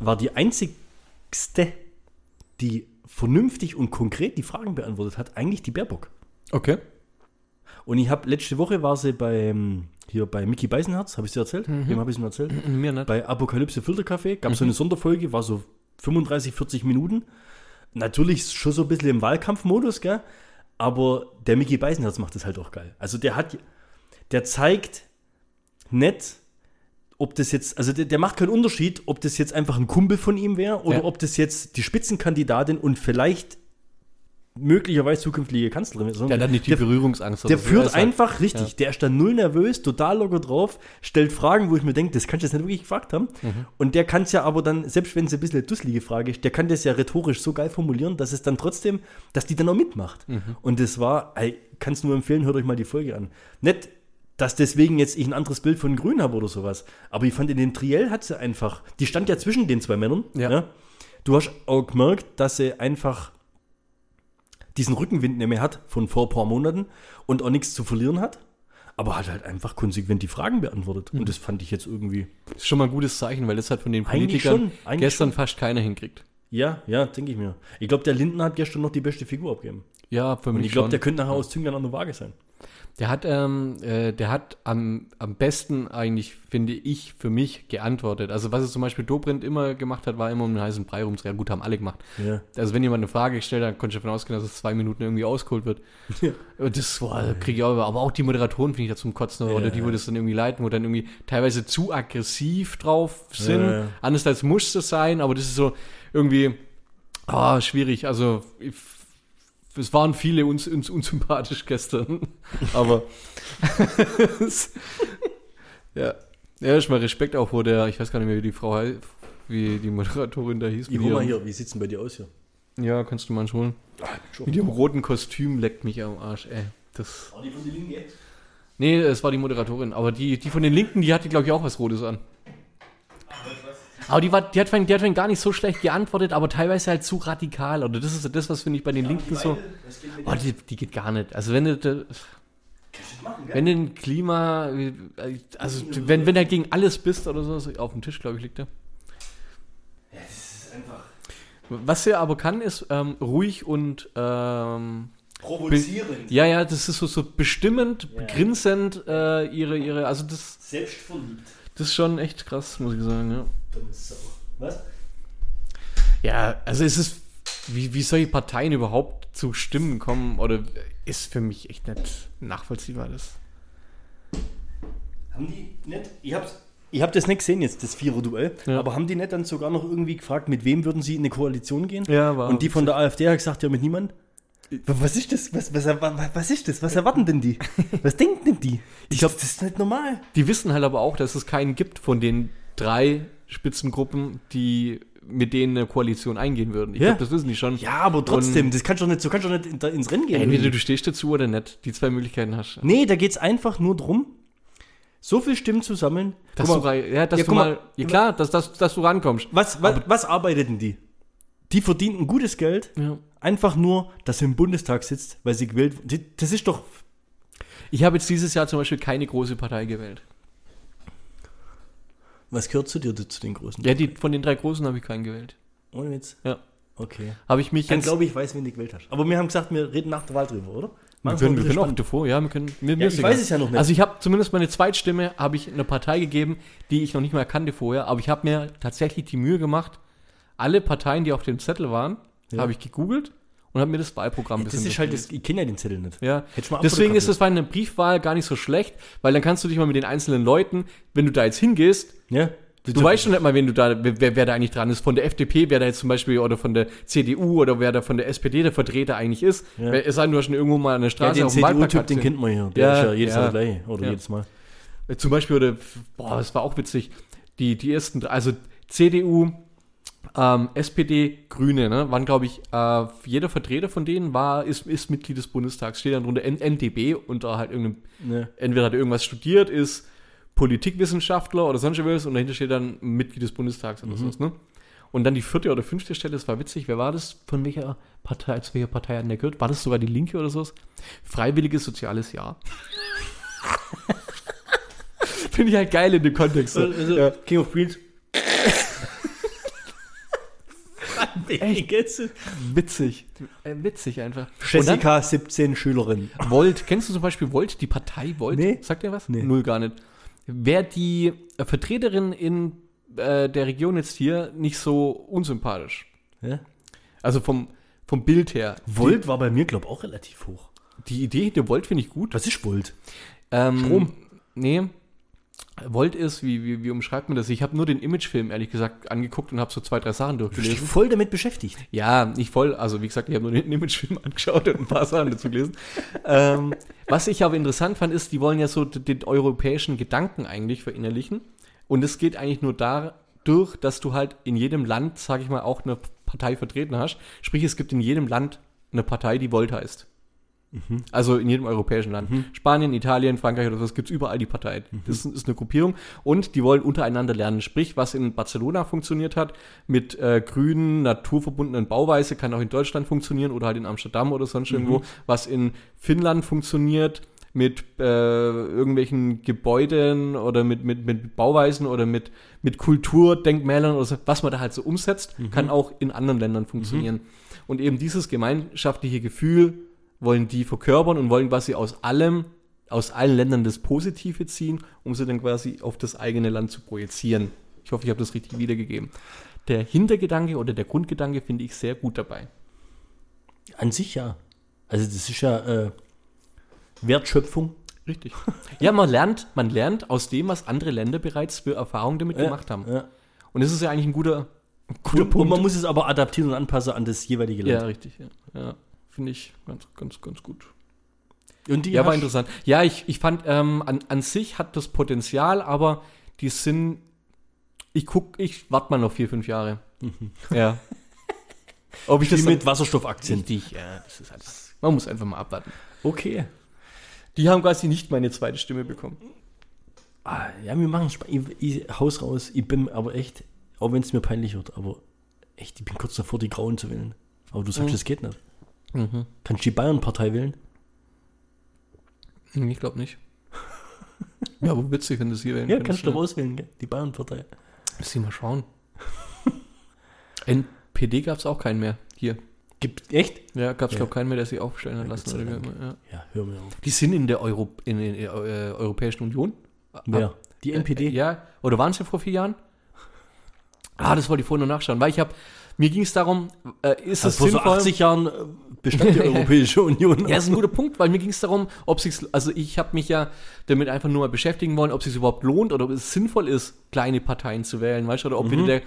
war die einzigste, die vernünftig und konkret die Fragen beantwortet hat, eigentlich die Baerbock. Okay. Und ich habe letzte Woche war sie bei hier bei Mickey Beisenherz, habe ich dir erzählt? Wem habe ich es mir erzählt? Mir nicht. Bei Apokalypse Filterkaffee gab es so eine Sonderfolge, war so 35, 40 Minuten. Natürlich schon so ein bisschen im Wahlkampfmodus, gell? Aber der Mickey Beisenherz macht das halt auch geil. Also der hat, der zeigt nicht, ob das jetzt, also der, der macht keinen Unterschied, ob das jetzt einfach ein Kumpel von ihm wäre oder Ja. ob das jetzt die Spitzenkandidatin und vielleicht möglicherweise zukünftige Kanzlerin ist. Der hat nicht die Der- Berührungsangst. der so. führt halt- einfach richtig. Der ist dann null nervös, total locker drauf, stellt Fragen, wo ich mir denke, das kannst du jetzt nicht wirklich gefragt haben. Mhm. Und der kann es ja aber dann, selbst wenn es ein bisschen eine dusselige Frage ist, der kann das ja rhetorisch so geil formulieren, dass es dann trotzdem, dass die dann auch mitmacht. Mhm. Und das war, ey, kannst nur empfehlen, hört euch mal die Folge an. Nicht, dass deswegen jetzt ich ein anderes Bild von Grün habe oder sowas. Aber ich fand, in den Triell hat sie einfach, die stand ja zwischen den zwei Männern. Ja. Du hast auch gemerkt, dass sie einfach diesen Rückenwind nicht mehr hat von vor ein paar Monaten und auch nichts zu verlieren hat, aber hat halt einfach konsequent die Fragen beantwortet. Und das fand ich jetzt irgendwie. Das ist schon mal ein gutes Zeichen, weil das hat von den Eigentlich Politikern schon, eigentlich gestern schon. fast keiner hinkriegt. Ja, ja, denke ich mir. Ich glaube, der Linden hat gestern noch die beste Figur abgegeben. Ja, für Und mich ich glaube, der könnte nachher aus Züngern an der Waage sein. Der hat, ähm, äh, der hat am, am besten eigentlich, finde ich, für mich geantwortet. Also was es zum Beispiel Dobrindt immer gemacht hat, war immer um den heißen Brei rumzudrehen. Gut, haben alle gemacht. Ja. Also wenn jemand eine Frage gestellt hat, konnte ich davon ausgehen, dass es zwei Minuten irgendwie ausgeholt wird. Und das war, kriege ich auch, aber auch die Moderatoren finde ich da zum Kotzen oder die, wo das dann irgendwie leiten, wo dann irgendwie teilweise zu aggressiv drauf sind. Ja, ja. Andererseits muss es sein, aber das ist so irgendwie ah, schwierig. Also ich, es waren viele uns, uns unsympathisch gestern, aber ja, erstmal Respekt auch vor der, ich weiß gar nicht mehr, wie die Frau wie die Moderatorin da hieß. Ich hol mal hier, wie sieht's denn bei dir aus hier? Ja, kannst du mal holen. Schon. Mit ihrem roten Kostüm leckt mich am Arsch, ey. Das. War die von der Linke? Nee, es war die Moderatorin. Aber die, die von den Linken, die hatte, glaube ich, auch was Rotes an. Aber die, war, die, hat, die hat vorhin gar nicht so schlecht geantwortet, aber teilweise halt zu radikal. Oder das ist das, was finde ich bei den Linken so. Oh, die, die geht gar nicht. Also wenn du, da- wenn du ein Klima, also wenn, wenn du gegen alles bist oder so, auf dem Tisch, glaube ich, liegt er. Was er aber kann, ist ähm, ruhig und ähm, Provozierend. ja, ja, das ist so, so bestimmend, grinsend, äh, ihre, ihre, also das, Selbstverliebt. das ist schon echt krass, muss ich sagen, ja. Dumme Sau. Was? Ja, also es ist, wie, wie solche Parteien überhaupt zu Stimmen kommen, oder ist für mich echt nicht nachvollziehbar, das. Haben die nicht? Ich hab's. Ich habe das nicht gesehen jetzt, das Vierer-Duell. Ja. Aber haben die nicht dann sogar noch irgendwie gefragt, mit wem würden sie in eine Koalition gehen? Ja, war Und die von der AfD hat gesagt, ja, mit niemand. Was ist das? Was, was, was, was ist das? Was erwarten denn die? Was denken denn die? Ich glaube, das ist nicht normal. Die wissen halt aber auch, dass es keinen gibt von den drei Spitzengruppen, die mit denen eine Koalition eingehen würden. Ich Ja. glaube, das wissen die schon. Ja, aber trotzdem, das kannst du nicht, so kannst du doch nicht ins Rennen gehen. Entweder du stehst dazu oder nicht. Die zwei Möglichkeiten hast du. nee, da geht es einfach nur drum, so viel Stimmen zu sammeln. Dass du, mal, rei- ja, dass Ja, du mal. mal, ja klar, dass, dass, dass du rankommst. was, was, was arbeiteten die? Die verdienten gutes Geld, Ja. einfach nur, dass sie im Bundestag sitzt, weil sie gewählt die- Das ist doch. Ich habe jetzt dieses Jahr zum Beispiel keine große Partei gewählt. Was gehört zu dir zu den Großen? Ja, die, von den drei großen habe ich keinen gewählt. Ohne Witz. Ja. Okay. Habe ich mich Dann jetzt. glaube ich, weiß, wen du gewählt hast. Aber wir haben gesagt, wir reden nach der Wahl drüber, oder? wir können, wir können auch davor, ja, wir können. Mir Ja, ich weiß es ja noch nicht. Also ich habe zumindest meine Zweitstimme habe ich einer Partei gegeben, die ich noch nicht mal kannte vorher, aber ich habe mir tatsächlich die Mühe gemacht, alle Parteien, die auf dem Zettel waren, Ja. habe ich gegoogelt und habe mir das Wahlprogramm ein Das ist halt, das, ich kenne ja den Zettel nicht. Ja, du deswegen ist das bei einer Briefwahl gar nicht so schlecht, weil dann kannst du dich mal mit den einzelnen Leuten, wenn du da jetzt hingehst, Ja? du weißt schon nicht mal, wen du da, wer, wer da eigentlich dran ist. Von der FDP, wer da jetzt zum Beispiel, oder von der CDU oder wer da von der SPD der Vertreter eigentlich ist. Ja. Wer, es sei denn, du hast schon irgendwo mal an der ja, Straße den auf dem CDU-Typ, den kennt man hier. Der Ja, ist ja jedes ja. Mal gleich. Oder Ja. jedes Mal. Zum Beispiel, oder, boah, das war auch witzig, die, die ersten, drei- also CDU, ähm, SPD, Grüne, ne, waren, glaube ich, äh, jeder Vertreter von denen war, ist, ist Mitglied des Bundestags, steht dann drunter N NDB und da halt irgendeinem, Ja. entweder hat er irgendwas studiert, ist Politikwissenschaftler oder sonst was und dahinter steht dann Mitglied des Bundestags oder sowas, ne? Und dann die vierte oder fünfte Stelle, das war witzig, wer war das? Von welcher Partei, zu welcher Partei hat der gehört? War das sogar die Linke oder sowas? Freiwilliges soziales Jahr. Finde ich halt geil in dem Kontext. so. Also, ja. King of Queens. Echt? Witzig. Äh, witzig einfach. Jessica, 17 Schülerin. Volt. Kennst du zum Beispiel Volt, die Partei Volt? Nee. Sagt dir was? Nee. Null gar nicht. Wäre die äh, Vertreterin in äh, der Region jetzt hier nicht so unsympathisch. Ja? Also vom, vom Bild her. Volt war bei mir, glaube ich, auch relativ hoch. Die, die Idee der Volt finde ich gut. Was ist Volt? Ähm, Strom? Nee. Volt ist, wie, wie, wie umschreibt man das? Ich habe nur den Imagefilm, ehrlich gesagt, angeguckt und habe so zwei, drei Sachen Du bist durchgelesen. voll damit beschäftigt. Ja, nicht voll. Also wie gesagt, ich habe nur den Imagefilm angeschaut und ein paar Sachen dazu gelesen. ähm, was ich aber interessant fand, ist, die wollen ja so den europäischen Gedanken eigentlich verinnerlichen. Und es geht eigentlich nur dadurch, dass du halt in jedem Land, sage ich mal, auch eine Partei vertreten hast. Sprich, es gibt in jedem Land eine Partei, die Volt heißt. Also in jedem europäischen Land. Spanien, Italien, Frankreich oder sowas gibt es überall die Partei. Das ist, eine Gruppierung und die wollen untereinander lernen. Sprich, was in Barcelona funktioniert hat, mit äh, grünen, naturverbundenen Bauweise, kann auch in Deutschland funktionieren oder halt in Amsterdam oder sonst irgendwo. Was in Finnland funktioniert, mit äh, irgendwelchen Gebäuden oder mit, mit, mit Bauweisen oder mit, mit Kulturdenkmälern oder so, was man da halt so umsetzt, kann auch in anderen Ländern funktionieren. Und eben dieses gemeinschaftliche Gefühl wollen die verkörpern und wollen quasi aus allem, aus allen Ländern das Positive ziehen, um sie dann quasi auf das eigene Land zu projizieren. Ich hoffe, ich habe das richtig wiedergegeben. Der Hintergedanke oder der Grundgedanke finde ich sehr gut dabei. An sich ja. Also das ist ja äh, Wertschöpfung. Richtig. Ja, man lernt, man lernt aus dem, was andere Länder bereits für Erfahrungen damit gemacht haben. Ja. Und das ist ja eigentlich ein guter, guter Und, und Punkt. man muss es aber adaptieren und anpassen an das jeweilige ja, Land. richtig. Ja, ja finde ich ganz, ganz, ganz gut. Und die Ja, war interessant. Ja, ich, ich fand, ähm, an, an sich hat das Potenzial, aber die sind, ich guck, ich warte mal noch vier, fünf Jahre. Ja. Ob ich Wie das mit Wasserstoffaktien. richtig, ja, das ist alles, man muss einfach mal abwarten. Okay. Die haben quasi nicht meine zweite Stimme bekommen. Ah, ja, wir machen ich haus raus. Ich bin aber echt, auch wenn es mir peinlich wird, aber echt, ich bin kurz davor, die Grauen zu wählen. Aber du sagst, Mhm. das geht nicht. Mhm. Kannst du die Bayern-Partei wählen? Ich glaube nicht. ja, aber witzig, wenn das hier wäre. Ja, kannst du doch auswählen, gell? die Bayern-Partei. Müssen wir mal schauen. NPD gab es auch keinen mehr hier. Gibt, echt? Ja, gab es, Ja. glaube keinen mehr, der sich aufstellen hat Ja, lassen. Oder ja. Ja, hör mir auf. Die sind in der, Euro, in, in der äh, Europäischen Union. Wer? Die Äh, NPD? Äh, ja, oder waren es ja vor vier Jahren? Ah, das wollte ich vorhin noch nachschauen, weil ich habe, mir ging es darum, äh, ist es Also vor so sinnvoll? 80 Jahren äh, bestand die Europäische Union. Ja, das ist ein guter Punkt, weil mir ging es darum, ob sich, also ich habe mich ja damit einfach nur mal beschäftigen wollen, ob es sich überhaupt lohnt oder ob es sinnvoll ist, kleine Parteien zu wählen, weißt du, oder ob wieder der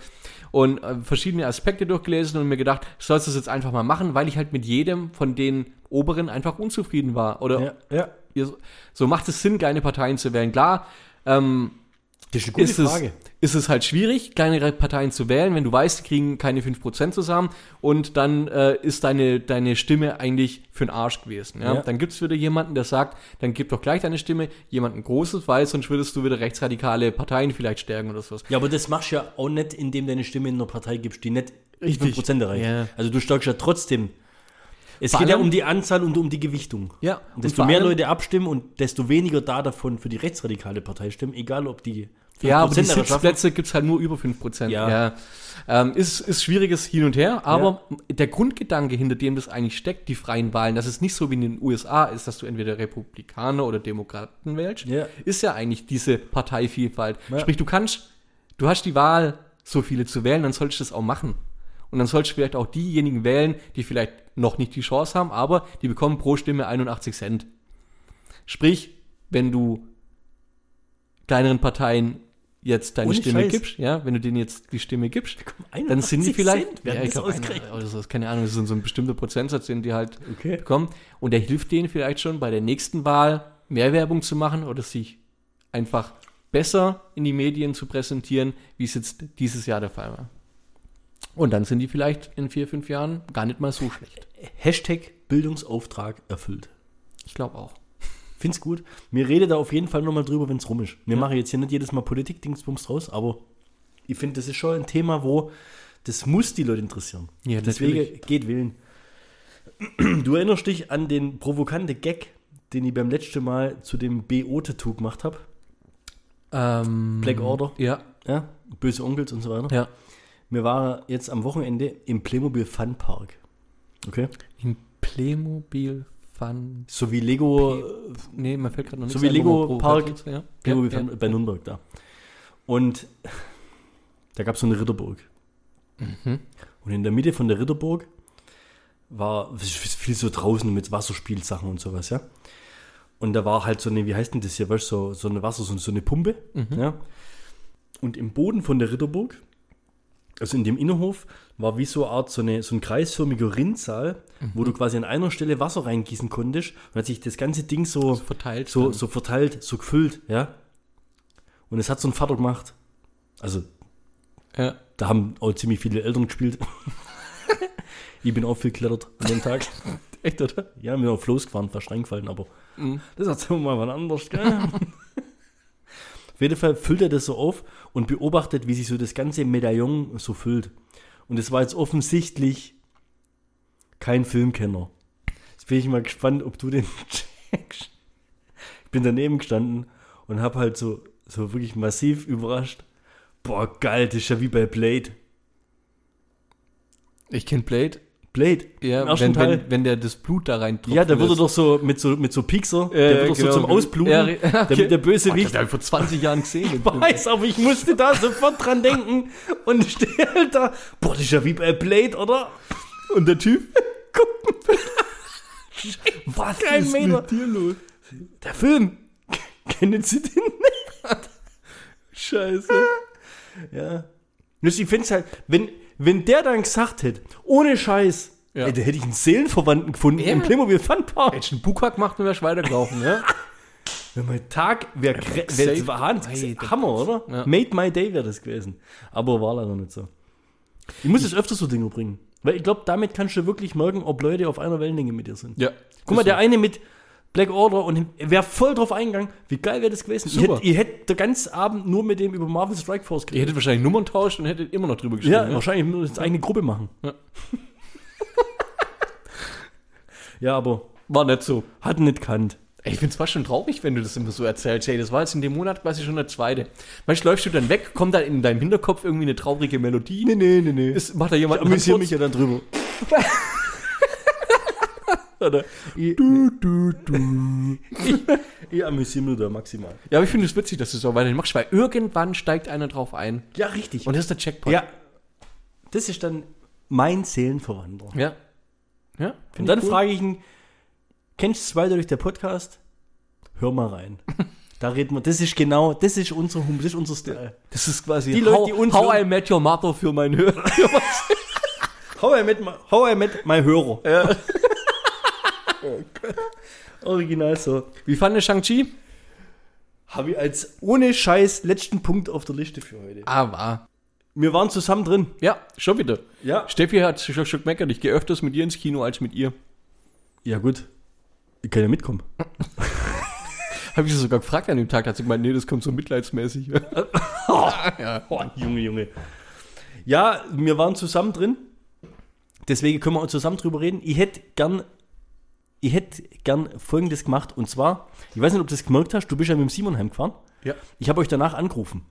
und äh, verschiedene Aspekte durchgelesen und mir gedacht, sollst du das jetzt einfach mal machen, weil ich halt mit jedem von den Oberen einfach unzufrieden war. Oder ja, ja. so macht es Sinn, kleine Parteien zu wählen. Klar, ähm, Das ist eine gute ist es, Frage. Ist es halt schwierig, kleinere Parteien zu wählen, wenn du weißt, die kriegen keine 5% zusammen und dann äh, ist deine, deine Stimme eigentlich für den Arsch gewesen. Ja? Ja. Dann gibt es wieder jemanden, der sagt, dann gib doch gleich deine Stimme jemanden Großes, weil sonst würdest du wieder rechtsradikale Parteien vielleicht stärken oder sowas. Ja, aber das machst du ja auch nicht, indem deine Stimme in einer Partei gibst, die nicht Richtig. 5% erreicht. Ja. Also du stärkst ja trotzdem. Es Vor geht ja um die Anzahl und um die Gewichtung. Ja, Und desto mehr Leute abstimmen und desto weniger da davon für die rechtsradikale Partei stimmen, egal ob die 5% Ja, aber die. Sitzplätze gibt es halt nur über 5%. Ja. ja. Ähm, ist, ist schwieriges Hin und Her, aber der Grundgedanke, hinter dem das eigentlich steckt, die freien Wahlen, dass es nicht so wie in den USA ist, dass du entweder Republikaner oder Demokraten wählst, Ja. ist ja eigentlich diese Parteivielfalt. Ja. Sprich, du kannst, du hast die Wahl, so viele zu wählen, dann solltest du das auch machen. Und dann sollst du vielleicht auch diejenigen wählen, die vielleicht noch nicht die Chance haben, aber die bekommen pro Stimme 81 Cent. Sprich, wenn du kleineren Parteien jetzt deine Ohne Stimme Scheiß. gibst, ja, wenn du denen jetzt die Stimme gibst, dann sind die 81 vielleicht, ja, ich das glaub, ausgerechnet? einer oder so, keine Ahnung, das ist so ein bestimmter Prozentsatz, den die halt Okay. bekommen. Und der hilft denen vielleicht schon bei der nächsten Wahl mehr Werbung zu machen oder sich einfach besser in die Medien zu präsentieren, wie es jetzt dieses Jahr der Fall war. Und dann sind die vielleicht in vier, fünf Jahren gar nicht mal so schlecht. Hashtag Bildungsauftrag erfüllt. Ich glaube auch. Find's gut. Mir rede da auf jeden Fall nochmal drüber, wenn es rum ist. Wir machen jetzt hier nicht jedes Mal Politik-Dingsbums draus, aber ich finde, das ist schon ein Thema, wo das muss die Leute interessieren. Ja, Deswegen natürlich. geht wählen. Du erinnerst dich an den provokanten Gag, den ich beim letzten Mal zu dem BO-Tattoo gemacht habe. Ähm, Black Order. Ja, Ja, böse Onkels und so weiter. ja. Wir waren jetzt am Wochenende im Playmobil Fun Park. Okay? Im Playmobil Fun. So wie Lego, Nee, mir fällt gerade noch So nichts wie ein, man Lego Park. Ja. Ja, Fun bei Nürnberg da. Und da gab es so eine Ritterburg. Mhm. Und in der Mitte von der Ritterburg war viel so draußen mit Wasserspielsachen und sowas, ja. Und da war halt so eine, wie heißt denn das hier, weißt du, so, so eine Wasser, so, so eine Pumpe, Mhm. ja. Und im Boden von der Ritterburg, also in dem Innenhof, war wie so eine Art, so, eine, so ein kreisförmiger Rinnsal, wo Mhm. du quasi an einer Stelle Wasser reingießen konntest und hat sich das ganze Ding so, verteilt. so, so verteilt, so gefüllt, ja. Und es hat so ein Vater gemacht. Also, Ja. da haben auch ziemlich viele Eltern gespielt. ich bin auch viel geklettert an dem Tag. Echt, oder? Ja, wir sind auf Floß gefahren, fast reingefallen, aber Mhm. das erzählen wir mal wann anders, gell? auf jeden Fall füllt er das so auf und beobachtet, wie sich so das ganze Medaillon so füllt. Und es war jetzt offensichtlich kein Filmkenner. Jetzt bin ich mal gespannt, ob du den checkst. Ich bin daneben gestanden und habe halt so, so wirklich massiv überrascht. Boah, geil, das ist ja wie bei Blade. Ich kenne Blade. Blade, Ja, wenn, Teil. wenn, wenn der das Blut da rein ja, da wurde doch so mit so, mit so Piekser, der wird doch so zum Ausbluten. Ja, re- der, okay. der böse Wicht. hab ich vor 20 Jahren gesehen. Ich weiß, aber ich musste da sofort dran denken und stehe halt da. Boah, das ist ja wie bei Blade, oder? Und der Typ? Was Kein Meter. dir los? Der Film. Kennen Sie den nicht? Scheiße. Ja. Ich finde es halt, wenn, wenn der dann gesagt hätte, ohne Scheiß, Ja. ey, da hätte ich einen Seelenverwandten gefunden Ja. im Playmobil Fun Park. Hättest du einen Bukak gemacht und wärst weitergelaufen, ja? Wenn mein Tag wäre wär, wär, Hand, Ey, der- Hammer, oder? Ja. Made my day wäre das gewesen. Aber war leider nicht so. Ich muss jetzt öfter so Dinge bringen. Weil ich glaube, damit kannst du wirklich merken, ob Leute auf einer Wellenlänge mit dir sind. Ja. Guck mal, der eine mit Black Order und wäre voll drauf eingegangen. Wie geil wäre das gewesen? Super. hätte, ich hätte den ganzen Abend nur mit dem über Marvel Strike Force Ihr geredet. hättet wahrscheinlich Nummern tauscht und hättet immer noch drüber geschrieben. Ja, wahrscheinlich nur eine eigene Gruppe machen. Ja. ja, aber War nicht so. hat nicht kannt. Ey, ich find's fast schon traurig, wenn du das immer so erzählst. Hey, das war jetzt in dem Monat quasi schon der zweite. Du, läufst du dann weg, kommt da in deinem Hinterkopf irgendwie eine traurige Melodie? Nee, nee, nee, nee. Ist, macht da jemand Ich amüsiere mich ja dann drüber. Oder? Du, du, du. ich, ich amüsiere mich da maximal. Ja, aber ich finde es witzig, dass du so weiterhin machst, weil irgendwann steigt einer drauf ein. Ja, richtig. Und das ist der Checkpoint. ja, das ist dann mein Seelenverwandter. Ja. Ja. Und dann frage ich ihn, kennst du zwei durch der Podcast? Hör mal rein. Da reden wir, das ist genau, das ist unser Hum, das ist unser Style. Das ist quasi Die Leute, how, die uns how hören- I Met Your Mother für meinen Hörer. How I met my, how I met my Hörer. Ja. Original so. Wie fand der Shang-Chi? Habe ich als ohne Scheiß letzten Punkt auf der Liste für heute. Ah, war. Wir waren zusammen drin. Ja, schon wieder. Ja. Steffi hat schon schon gemeckert, ich gehe öfters mit ihr ins Kino als mit ihr. Ja, gut. Ich kann ja mitkommen. Habe ich sie sogar gefragt an dem Tag, hat sie gemeint, nee, das kommt so mitleidsmäßig. ja. Oh, Junge, Junge. Ja, wir waren zusammen drin. Deswegen können wir auch zusammen drüber reden. Ich hätte gern, ich hätte gern Folgendes gemacht. Und zwar, ich weiß nicht, ob du das gemerkt hast, du bist ja mit dem Simon heimgefahren. Ja. Ich habe euch danach angerufen.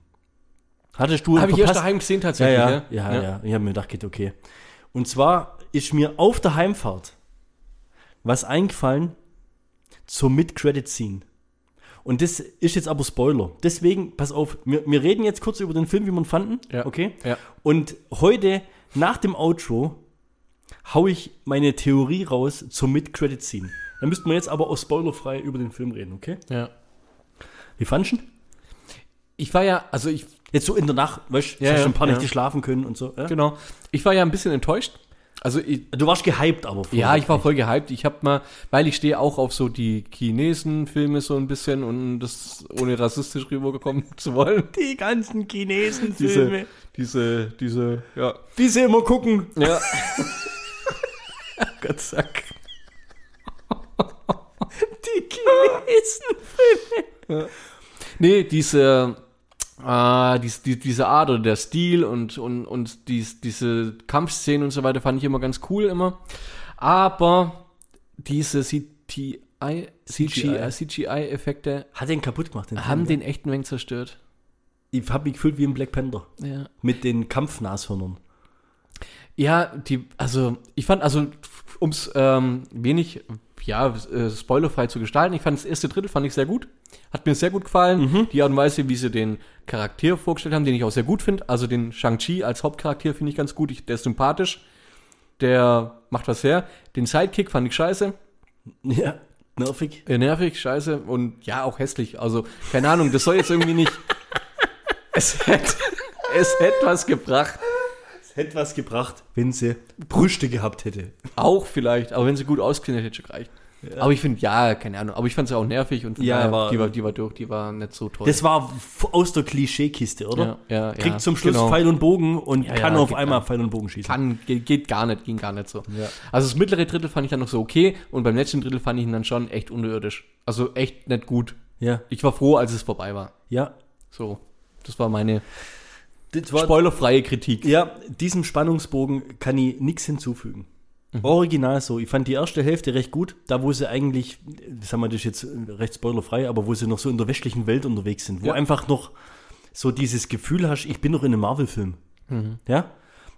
Hattest du Habe ich erst daheim gesehen Ja, tatsächlich. ja, ja, ja. Ich habe mir gedacht, geht okay. Und zwar ist mir auf der Heimfahrt was eingefallen zur Mid-Credit-Scene. Und das ist jetzt aber Spoiler. Deswegen, pass auf, wir, wir reden jetzt kurz über den Film, wie wir ihn fanden. Ja. Okay? Ja. Und heute nach dem Outro hau ich meine Theorie raus zur Mid-Credit-Scene. Dann müssten wir jetzt aber auch spoilerfrei über den Film reden, okay? Ja. Wie fandest du? Ich war ja, also ich, Jetzt so in der Nacht, weißt du, Ja, ja, schon ein paar ja. Nächte schlafen können und so. Ja? genau. Ich war ja ein bisschen enttäuscht. Also ich, Du warst gehypt, aber voll ja, ich war voll gehypt. Ich habe mal, weil ich stehe auch auf so die Chinesen-Filme so ein bisschen und das ohne rassistisch rübergekommen zu wollen. Die ganzen Chinesen Diese, diese, diese, ja. die sie immer gucken. Ja. Gott sei Dank. Die Chinesen. Nee, diese, äh, dies, die, diese Art oder der Stil und, und, und dies, diese Kampfszenen und so weiter fand ich immer ganz cool immer. Aber diese CGI, CGI, CGI-Effekte Hat den kaputt gemacht. Den haben Film, den echten Wein zerstört. Ich hab mich gefühlt wie ein Black Panther. Ja. Mit den Kampfnashörnern. Ja, die, also ich fand, also um es ähm, wenig, ja, äh, spoilerfrei zu gestalten, ich fand das erste Drittel fand ich sehr gut. Hat mir sehr gut gefallen. Die Art und Weise, wie sie den Charakter vorgestellt haben, den ich auch sehr gut finde. Also den Shang-Chi als Hauptcharakter finde ich ganz gut. Ich, der ist sympathisch. Der macht was her. Den Sidekick fand ich scheiße. Ja, nervig. Äh, nervig, scheiße und ja, auch hässlich. Also, keine Ahnung, das soll jetzt irgendwie nicht. es hätte, es hätte was gebracht. Hätte was gebracht, wenn sie Brüste gehabt hätte. Auch vielleicht, aber wenn sie gut ausgesehen hätte, hätte schon gereicht. Aber ich finde, ja, keine Ahnung, aber ich fand sie auch nervig und Ja, aber- die, war, die war durch, die war nicht so toll. Das war aus der Klischeekiste, oder? Ja, ja, Kriegt ja, zum Schluss genau. Pfeil und Bogen und Ja, kann ja, auf einmal Pfeil und Bogen schießen. Kann, geht, geht gar nicht, ging gar nicht so. Ja. Also das mittlere Drittel fand ich dann noch so okay und beim letzten Drittel fand ich ihn dann schon echt unterirdisch. Also echt nicht gut. Ja, Ich war froh, als es vorbei war. ja. So, das war meine war, spoilerfreie Kritik. ja, diesem Spannungsbogen kann ich nichts hinzufügen. Mhm. Original so. Ich fand die erste Hälfte recht gut. Da, wo sie eigentlich, das haben wir das jetzt recht spoilerfrei, aber wo sie noch so in der westlichen Welt unterwegs sind, wo Ja. einfach noch so dieses Gefühl hast, ich bin noch in einem Marvel-Film. Mhm. Ja?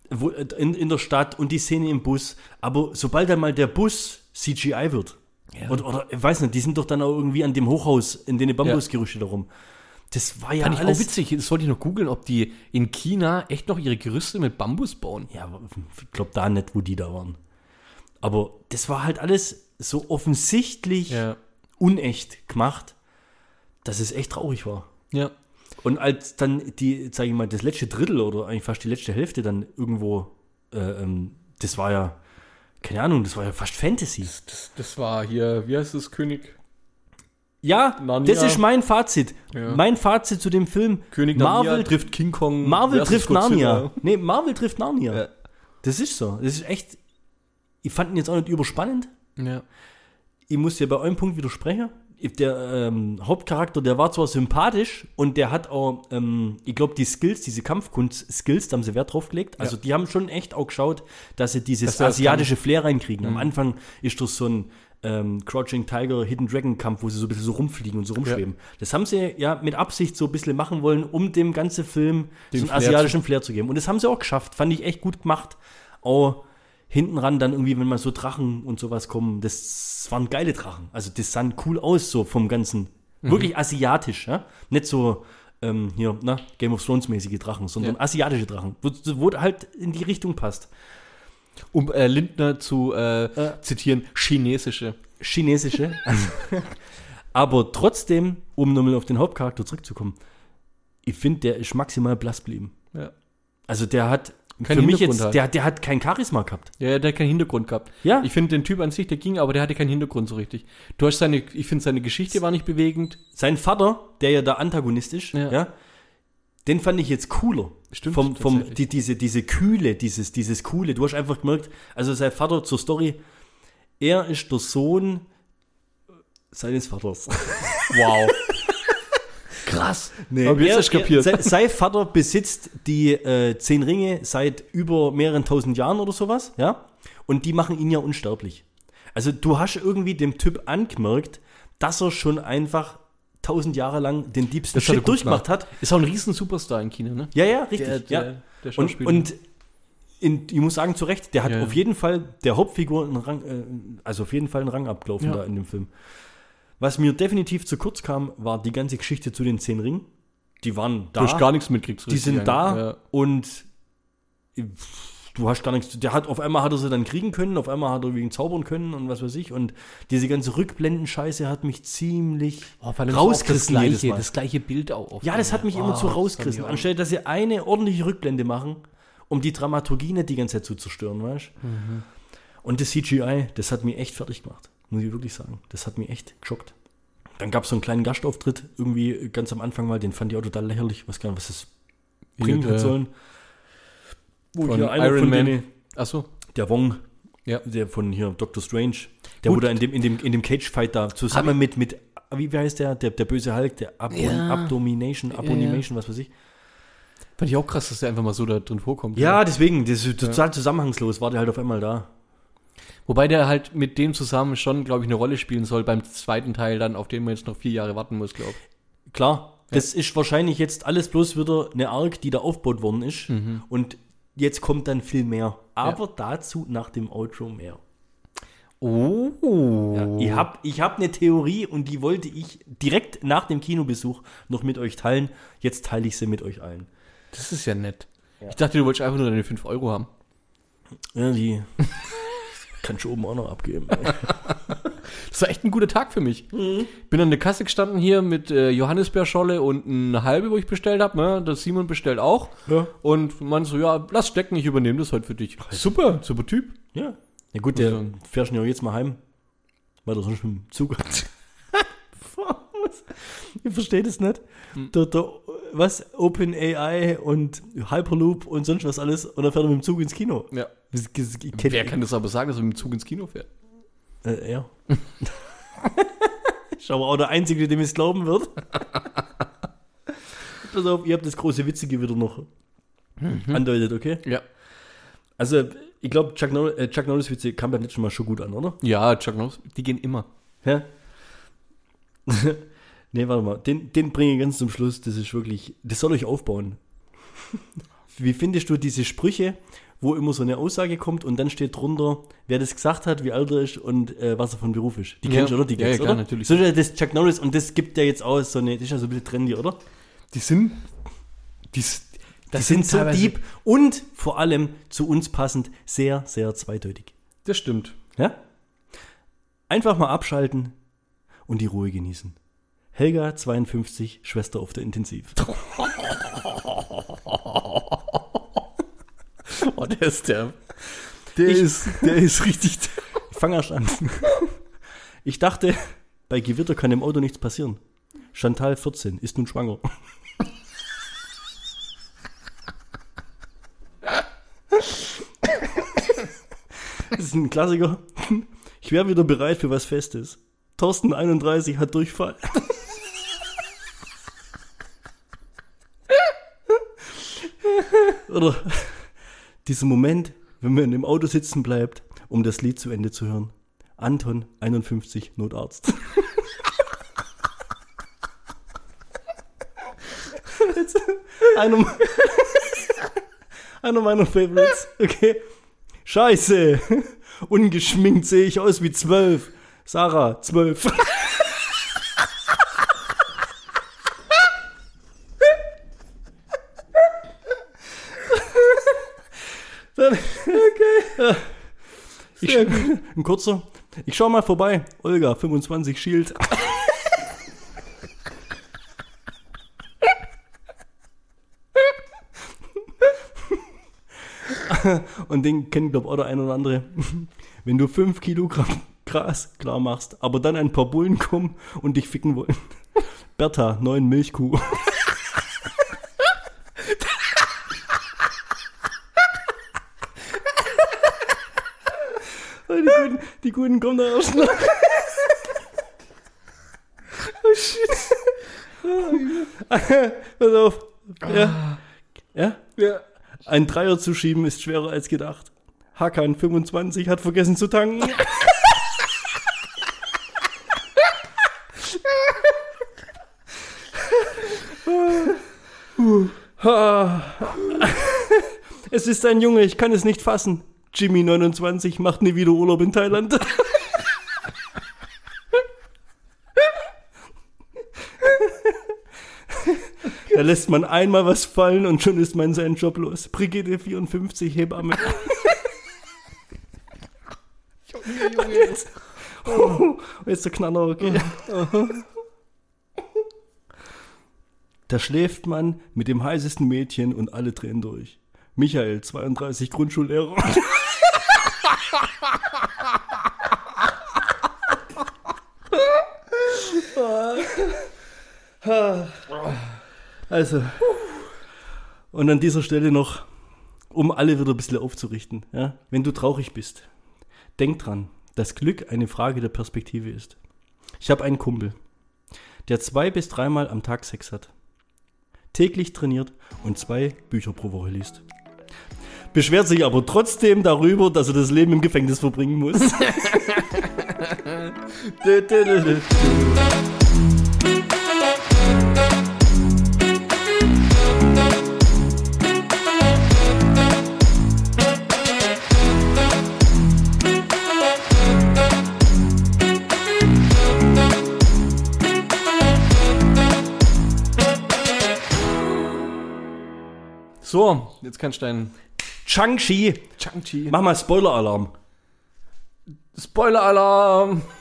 Wo, in, in der Stadt und die Szene im Bus. Aber sobald dann mal der Bus CGI wird, Ja. oder, oder ich weiß nicht, die sind doch dann auch irgendwie an dem Hochhaus, in den Bambusgerüchte darum. Das war ja Fand ich alles. auch witzig. Das wollte ich noch googeln, ob die in China echt noch ihre Gerüste mit Bambus bauen. Ja, aber ich glaube da nicht, wo die da waren. Aber das war halt alles so offensichtlich unecht gemacht, dass es echt traurig war. Ja. Und als dann die, sag ich mal, das letzte Drittel oder eigentlich fast die letzte Hälfte dann irgendwo, äh, ähm, das war ja, keine Ahnung, das war ja fast Fantasy. Das, das war hier, wie heißt das, König? Ja, Narnia. das ist mein Fazit. Ja. Mein Fazit zu dem Film. König Marvel Narnia trifft King Kong. Marvel trifft Narnia. Godzilla. Nee, Marvel trifft Narnia. Ja. Das ist so. Das ist echt. Ich fand ihn jetzt auch nicht überspannend. Ja. Ich muss dir bei einem Punkt widersprechen. Der ähm, Hauptcharakter, der war zwar sympathisch und der hat auch, ähm, ich glaube, die Skills, diese Kampfkunst-Skills, da haben sie Wert drauf gelegt. Also die haben schon echt auch geschaut, dass sie dieses das asiatische Flair reinkriegen. Am Anfang ist das so ein ähm, Crouching Tiger, Hidden Dragon Kampf, wo sie so ein bisschen so rumfliegen und so rumschweben. Das haben sie ja mit Absicht so ein bisschen machen wollen, um dem ganzen Film Den so einen Flair asiatischen Flair zu geben. Und das haben sie auch geschafft. Fand ich echt gut gemacht. Auch hinten ran dann irgendwie, wenn mal so Drachen und sowas kommen, das waren geile Drachen. Also das sah cool aus, so vom Ganzen. Mhm. Wirklich asiatisch, ja? Nicht so ähm, hier, na, Game of Thrones mäßige Drachen, sondern Ja. asiatische Drachen, wo, wo halt in die Richtung passt. Um äh, Lindner zu äh, zitieren, chinesische. Chinesische. Aber trotzdem, um nochmal auf den Hauptcharakter zurückzukommen, ich finde, der ist maximal blass geblieben. Ja. Also der hat Kein für mich jetzt, halt. der, der hat kein Charisma gehabt. Ja, der hat keinen Hintergrund gehabt. Ja. Ich finde den Typ an sich, der ging, aber der hatte keinen Hintergrund so richtig. Du hast seine, ich finde seine Geschichte war nicht bewegend. Sein Vater, der ja der Antagonist ist, Ja. ja. Den fand ich jetzt cooler. Stimmt, Vom, vom, die, diese, diese Kühle, dieses, dieses Coole. Du hast einfach gemerkt, also sein Vater zur Story, er ist der Sohn seines Vaters. Wow. Krass. Nee, jetzt er, du kapiert. Er, sein, sein Vater besitzt die äh, zehn Ringe seit über mehreren tausend Jahren oder sowas, ja. Und die machen ihn ja unsterblich. Also du hast irgendwie dem Typ angemerkt, dass er schon einfach tausend Jahre lang den diebsten Shit durchgemacht gemacht. hat. Ist auch ein riesen Superstar in China, ne? Ja, ja, richtig. Der- ja. der- der und Schauspieler. und in, ich muss sagen, zu Recht, der hat Ja. auf jeden Fall der Hauptfigur einen Rang, äh, also auf jeden Fall einen Rang abgelaufen da in dem Film. Was mir definitiv zu kurz kam, war die ganze Geschichte zu den zehn Ringen. Die waren da. Du hast gar nichts mitgekriegt. die sind da und du du hast gar nichts. Der hat auf einmal hat er sie dann kriegen können, auf einmal hat er wegen zaubern können und was weiß ich. Und diese ganze Rückblenden-Scheiße hat mich ziemlich Oh, das rausgerissen jedes gleiche, das gleiche Bild auch. Ja, das hat mich einmal. immer zu Oh, das rausgerissen. Anstelle, dass sie eine ordentliche Rückblende machen, um die Dramaturgie nicht die ganze Zeit zu zerstören, weißt du? Mhm. Und das CGI, das hat mich echt fertig gemacht. Muss ich wirklich sagen. Das hat mich echt geschockt. Dann gab es so einen kleinen Gastauftritt, irgendwie ganz am Anfang mal, den fand ich auch total lächerlich. weiß gar nicht, was das bringen hat sollen. Wo von hier einer Iron von Man. denen, Achso. der Wong, Ja. der von hier Doctor Strange, der Gut. wurde in dem, in dem, in dem Cage-Fight da zusammen mit, mit, wie, wie heißt der, der, der böse Hulk, der Abon, Ja. Abdomination, Abomination, was weiß ich. Fand ich auch krass, dass der einfach mal so da drin vorkommt. Ja, deswegen, das ist total zusammenhangslos, war der halt auf einmal da. Wobei der halt mit dem zusammen schon, glaube ich, eine Rolle spielen soll beim zweiten Teil dann, auf den man jetzt noch vier Jahre warten muss, glaube ich. Klar, das ist wahrscheinlich jetzt alles bloß wieder eine Arc, die da aufgebaut worden ist. Mhm. Und jetzt kommt dann viel mehr. Aber dazu nach dem Outro mehr. Oh. Ja, ich habe ich hab eine Theorie und die wollte ich direkt nach dem Kinobesuch noch mit euch teilen. Jetzt teile ich sie mit euch allen. Das ist ja nett. Ich dachte, du wolltest einfach nur deine 5 Euro haben. Ja, die kannst du oben auch noch abgeben. Das war echt ein guter Tag für mich. Bin an der Kasse gestanden hier mit äh, Johannisbeerscholle und eine halbe, wo ich bestellt habe. Ne? Das Simon bestellt auch. Ja. Und man so, ja, lass stecken, ich übernehme das heute für dich. Super, super Typ. ja. Ja gut, der fährst ja jetzt mal heim. Weil du sonst mit dem Zug Ich verstehe das nicht. Hm. Der, der, was? OpenAI und Hyperloop und sonst was alles. Und dann fährt er mit dem Zug ins Kino. Ja. Das, das, ich Wer kann das aber sagen, dass er mit dem Zug ins Kino fährt? Äh, er. ist aber auch der Einzige, dem es glauben wird. Pass auf, ihr habt das große Witzige wieder noch andeutet, okay? Ja. Also, ich glaube, Chuck, Norris, äh, Chuck Norris Witze kam beim letzten Mal schon gut an, oder? Ja, Chuck Norris, die gehen immer. Ja? nee, warte mal. Den, den bringe ich ganz zum Schluss. Das ist wirklich, das soll euch aufbauen. Wie findest du diese Sprüche, wo immer so eine Aussage kommt und dann steht drunter, wer das gesagt hat, wie alt er ist und äh, was er von Beruf ist? Die Ja. kennst du, oder? Die Ja, ja, Gags, klar, oder? natürlich. So ist ja das Chuck Norris und das gibt ja jetzt aus, so eine, das ist ja so ein bisschen trendy, oder? Die sind. Die, Die sind so deep und vor allem zu uns passend sehr, sehr zweideutig. Das stimmt. Ja? Einfach mal abschalten und die Ruhe genießen. Helga, 52, Schwester auf der Intensiv. Oh, der ist der. Der ist, der ist richtig. Ich fange erst an. Ich dachte, bei Gewitter kann im Auto nichts passieren. Chantal, 14, ist nun schwanger. Das ist ein Klassiker. Ich wäre wieder bereit für was Festes. Thorsten, 31, hat Durchfall. Oder dieser Moment, wenn man im Auto sitzen bleibt, um das Lied zu Ende zu hören. Anton, 51, Notarzt. Einer, einer meiner Favorites. Okay. Scheiße. Ungeschminkt sehe ich aus wie zwölf. Sarah, zwölf. Dann, okay. Ich, ein kurzer. Ich schau mal vorbei. Olga, 25, Shield. Und den kennt, glaube ich, auch der ein oder andere. Wenn du 5 Kilogramm Gras klar machst, aber dann ein paar Bullen kommen und dich ficken wollen. Bertha, 9 Milchkuh. Die guten, die guten kommen da noch. Oh shit. Pass auf. Ja. Ja? Ja. Ein Dreier zu schieben ist schwerer als gedacht. Hakan 25 hat vergessen zu tanken. Es ist ein Junge, ich kann es nicht fassen. Jimmy 29 macht nie wieder Urlaub in Thailand. Da lässt man einmal was fallen und schon ist man seinen Job los. Brigitte 54, Hebamme. Junge, Junge. Oh, jetzt der Knaller, okay. Da schläft man mit dem heißesten Mädchen und alle drehen durch. Michael, 32, Grundschullehrer. Also, und an dieser Stelle noch, um alle wieder ein bisschen aufzurichten, ja, wenn du traurig bist, denk dran, dass Glück eine Frage der Perspektive ist. Ich habe einen Kumpel, der zwei bis dreimal am Tag Sex hat, täglich trainiert und zwei Bücher pro Woche liest. Beschwert sich aber trotzdem darüber, dass er das Leben im Gefängnis verbringen muss. So, jetzt kannst du deinen Chang-Chi, Chang-Chi. mach mal Spoiler-Alarm. Spoiler-Alarm.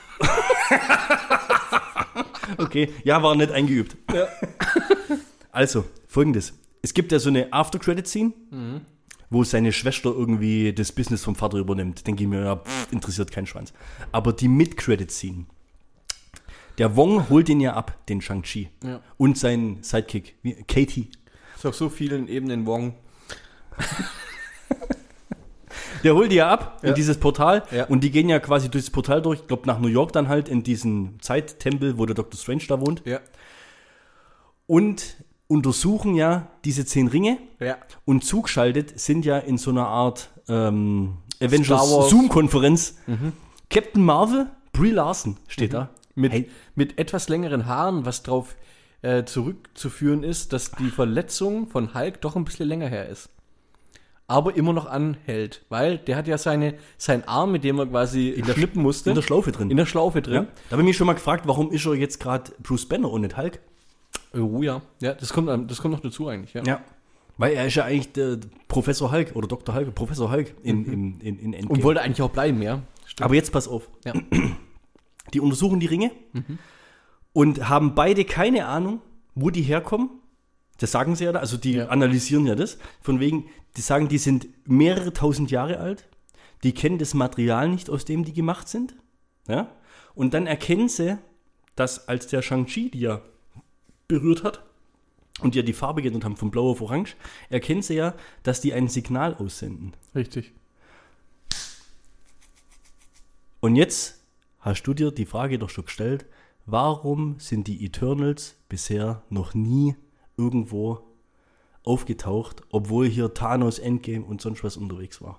Okay, ja, war nicht eingeübt. Also, folgendes. Es gibt ja so eine After-Credit-Scene, wo seine Schwester irgendwie das Business vom Vater übernimmt. Denke ich mir, ja, pff, interessiert keinen Schwanz. Aber die Mid-Credit-Scene, der Wong holt ihn ja ab, den Shang-Chi. Ja. Und seinen Sidekick, Katie. Ist auf so vielen Ebenen Wong. Der holt die ja ab Ja. in dieses Portal Ja. und die gehen ja quasi durch das Portal durch, ich glaube nach New York dann halt in diesen Zeittempel, wo der Dr. Strange da wohnt Ja. und untersuchen ja diese zehn Ringe Ja. und zugeschaltet sind ja in so einer Art ähm, Avengers. Zoom-Konferenz Captain Marvel, Brie Larson steht da. Mit, Hey. mit etwas längeren Haaren, was drauf äh, zurückzuführen ist, dass die Verletzung von Hulk doch ein bisschen länger her ist. Aber immer noch anhält, weil der hat ja seine, seinen Arm, mit dem er quasi der- schnippen musste. In der Schlaufe drin. in der Schlaufe drin. ja? Da habe ich mich schon mal gefragt, warum ist er jetzt gerade Bruce Banner und nicht Hulk? Oh ja, ja, das kommt, das kommt noch dazu eigentlich. Ja. Ja. Weil er ist ja eigentlich der Professor Hulk oder Dr. Hulk, Professor Hulk in, in, in, in Endgame. Und wollte eigentlich auch bleiben, ja. Stimmt. Aber jetzt pass auf. Ja. Die untersuchen die Ringe und haben beide keine Ahnung, wo die herkommen. Das sagen sie ja da, also die Ja. analysieren ja das. Von wegen, die sagen, die sind mehrere tausend Jahre alt, die kennen das Material nicht, aus dem die gemacht sind. Ja? Und dann erkennen sie, dass als der Shang-Chi die ja berührt hat und die ja die Farbe geändert haben von blau auf orange, erkennen sie ja, dass die ein Signal aussenden. Richtig. Und jetzt hast du dir die Frage doch schon gestellt, warum sind die Eternals bisher noch nie irgendwo aufgetaucht, obwohl hier Thanos Endgame und sonst was unterwegs war?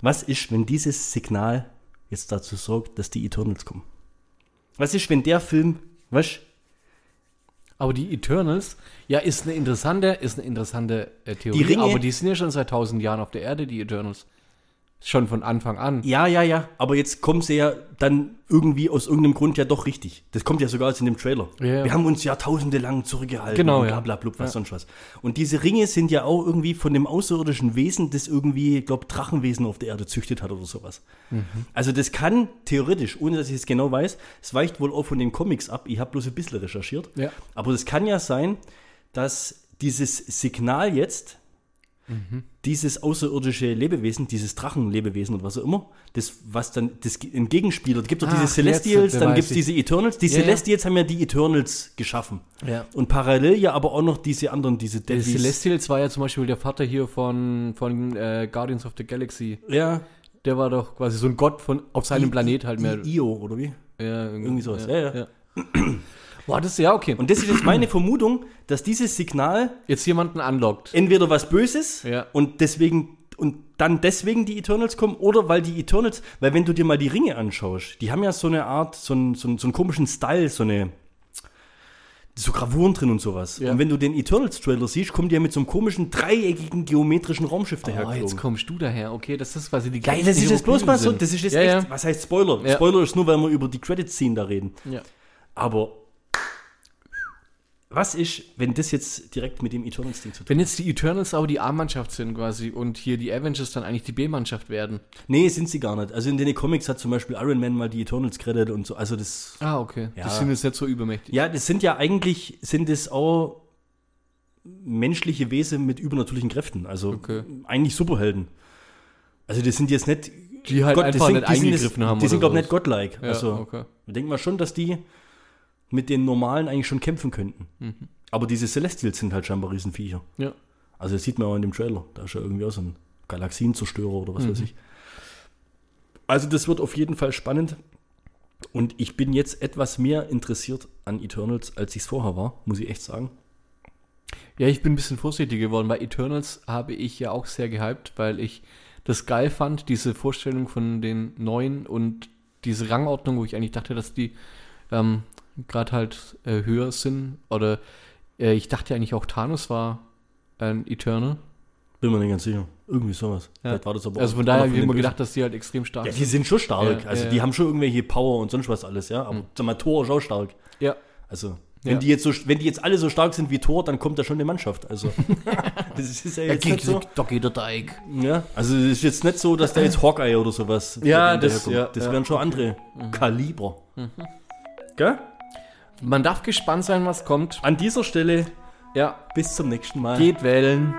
Was ist, wenn dieses Signal jetzt dazu sorgt, dass die Eternals kommen? Was ist, wenn der Film, was? Aber die Eternals, ja, ist eine interessante, ist eine interessante äh, Theorie. Aber die sind ja schon seit tausend Jahren auf der Erde, die Eternals. Schon von Anfang an. Ja, ja, ja, aber jetzt kommen sie ja dann irgendwie aus irgendeinem Grund ja doch richtig. Das kommt ja sogar aus in dem Trailer. Ja. Wir haben uns jahrtausende lang zurückgehalten. Genau, und bla, bla, blub, was Ja. sonst was. Und diese Ringe sind ja auch irgendwie von dem außerirdischen Wesen, das irgendwie, ich glaube, Drachenwesen auf der Erde züchtet hat oder sowas. Mhm. Also das kann theoretisch, ohne dass ich es genau weiß, es weicht wohl auch von den Comics ab. Ich habe bloß ein bisschen recherchiert. Ja. Aber es kann ja sein, dass dieses Signal jetzt dieses außerirdische Lebewesen, dieses Drachenlebewesen oder was auch immer, das, was dann das ein Gegenspieler, gibt doch diese Celestials, jetzt, dann gibt es diese Eternals. Die Ja, ja. Celestials haben ja die Eternals geschaffen. Ja. Und parallel ja aber auch noch diese anderen, diese Deadlies. Celestials war ja zum Beispiel der Vater hier von, von äh, Guardians of the Galaxy. Ja. Der war doch quasi so ein Gott von auf seinem I- Planet halt mehr. I- Io, oder wie? ja, irgendwie sowas. Ja, ja. Boah, das ist ja okay. Und das ist jetzt meine Vermutung, dass dieses Signal jetzt jemanden unlockt. entweder was Böses Ja. und deswegen und dann deswegen die Eternals kommen oder weil die Eternals, weil wenn du dir mal die Ringe anschaust, die haben ja so eine Art, so einen, so einen, so einen komischen Style, so eine so Gravuren drin und sowas. Ja. Und wenn du den Eternals-Trailer siehst, kommen die ja mit so einem komischen dreieckigen geometrischen Raumschiff Oh, jetzt kommst du daher. Okay, das ist quasi die Geil, das ist jetzt bloß mal so, das ist jetzt Ja, echt, ja. was heißt Spoiler? Ja. Spoiler ist nur, weil wir über die Credit-Scene da reden. Ja. Aber was ist, wenn das jetzt direkt mit dem Eternals-Ding zu tun Wenn jetzt die Eternals aber die A-Mannschaft sind quasi und hier die Avengers dann eigentlich die B-Mannschaft werden. Nee, sind sie gar nicht. Also in den Comics hat zum Beispiel Iron Man mal die Eternals gerettet und so. Also das. Ah, okay. Ja. Die sind jetzt nicht so übermächtig. Ja, das sind ja eigentlich, sind es auch menschliche Wesen mit übernatürlichen Kräften. Also Okay. eigentlich Superhelden. Also das sind jetzt nicht. Die halt einfach sind, nicht sind eingegriffen jetzt, haben Die sind, glaube ich, nicht godlike. Ja, also okay. ich denke mal schon, dass die mit den Normalen eigentlich schon kämpfen könnten. Mhm. Aber diese Celestials sind halt scheinbar Riesenviecher. Ja. Also das sieht man auch in dem Trailer. Da ist ja irgendwie auch so ein Galaxienzerstörer oder was weiß ich. Also das wird auf jeden Fall spannend. Und ich bin jetzt etwas mehr interessiert an Eternals, als ich es vorher war, muss ich echt sagen. Ja, ich bin ein bisschen vorsichtig geworden. Bei Eternals habe ich ja auch sehr gehypt, weil ich das geil fand, diese Vorstellung von den Neuen und diese Rangordnung, wo ich eigentlich dachte, dass die ähm, gerade halt äh, höher sind. Oder äh, ich dachte eigentlich auch Thanos war ein Eternal. Bin mir nicht ganz sicher. Irgendwie sowas. Ja. Vielleicht war das aber Also von daher habe ich immer gedacht, dass die halt extrem stark Ja, die sind. sind schon stark. Ja, also ja, die haben schon irgendwelche Power und sonst was alles, ja. Aber sag mal, Thor ist auch stark. Ja. Also, wenn die jetzt so, wenn die jetzt alle so stark sind wie Thor, dann kommt da schon eine Mannschaft. Also, das ist ja jetzt nicht so. Doch geht der Teig. Ja, also es ist jetzt nicht so, dass da jetzt Hawkeye oder sowas Ja, das- das wären schon andere Kaliber. Gell? Man darf gespannt sein, was kommt. An dieser Stelle Ja, bis zum nächsten Mal. geht wählen.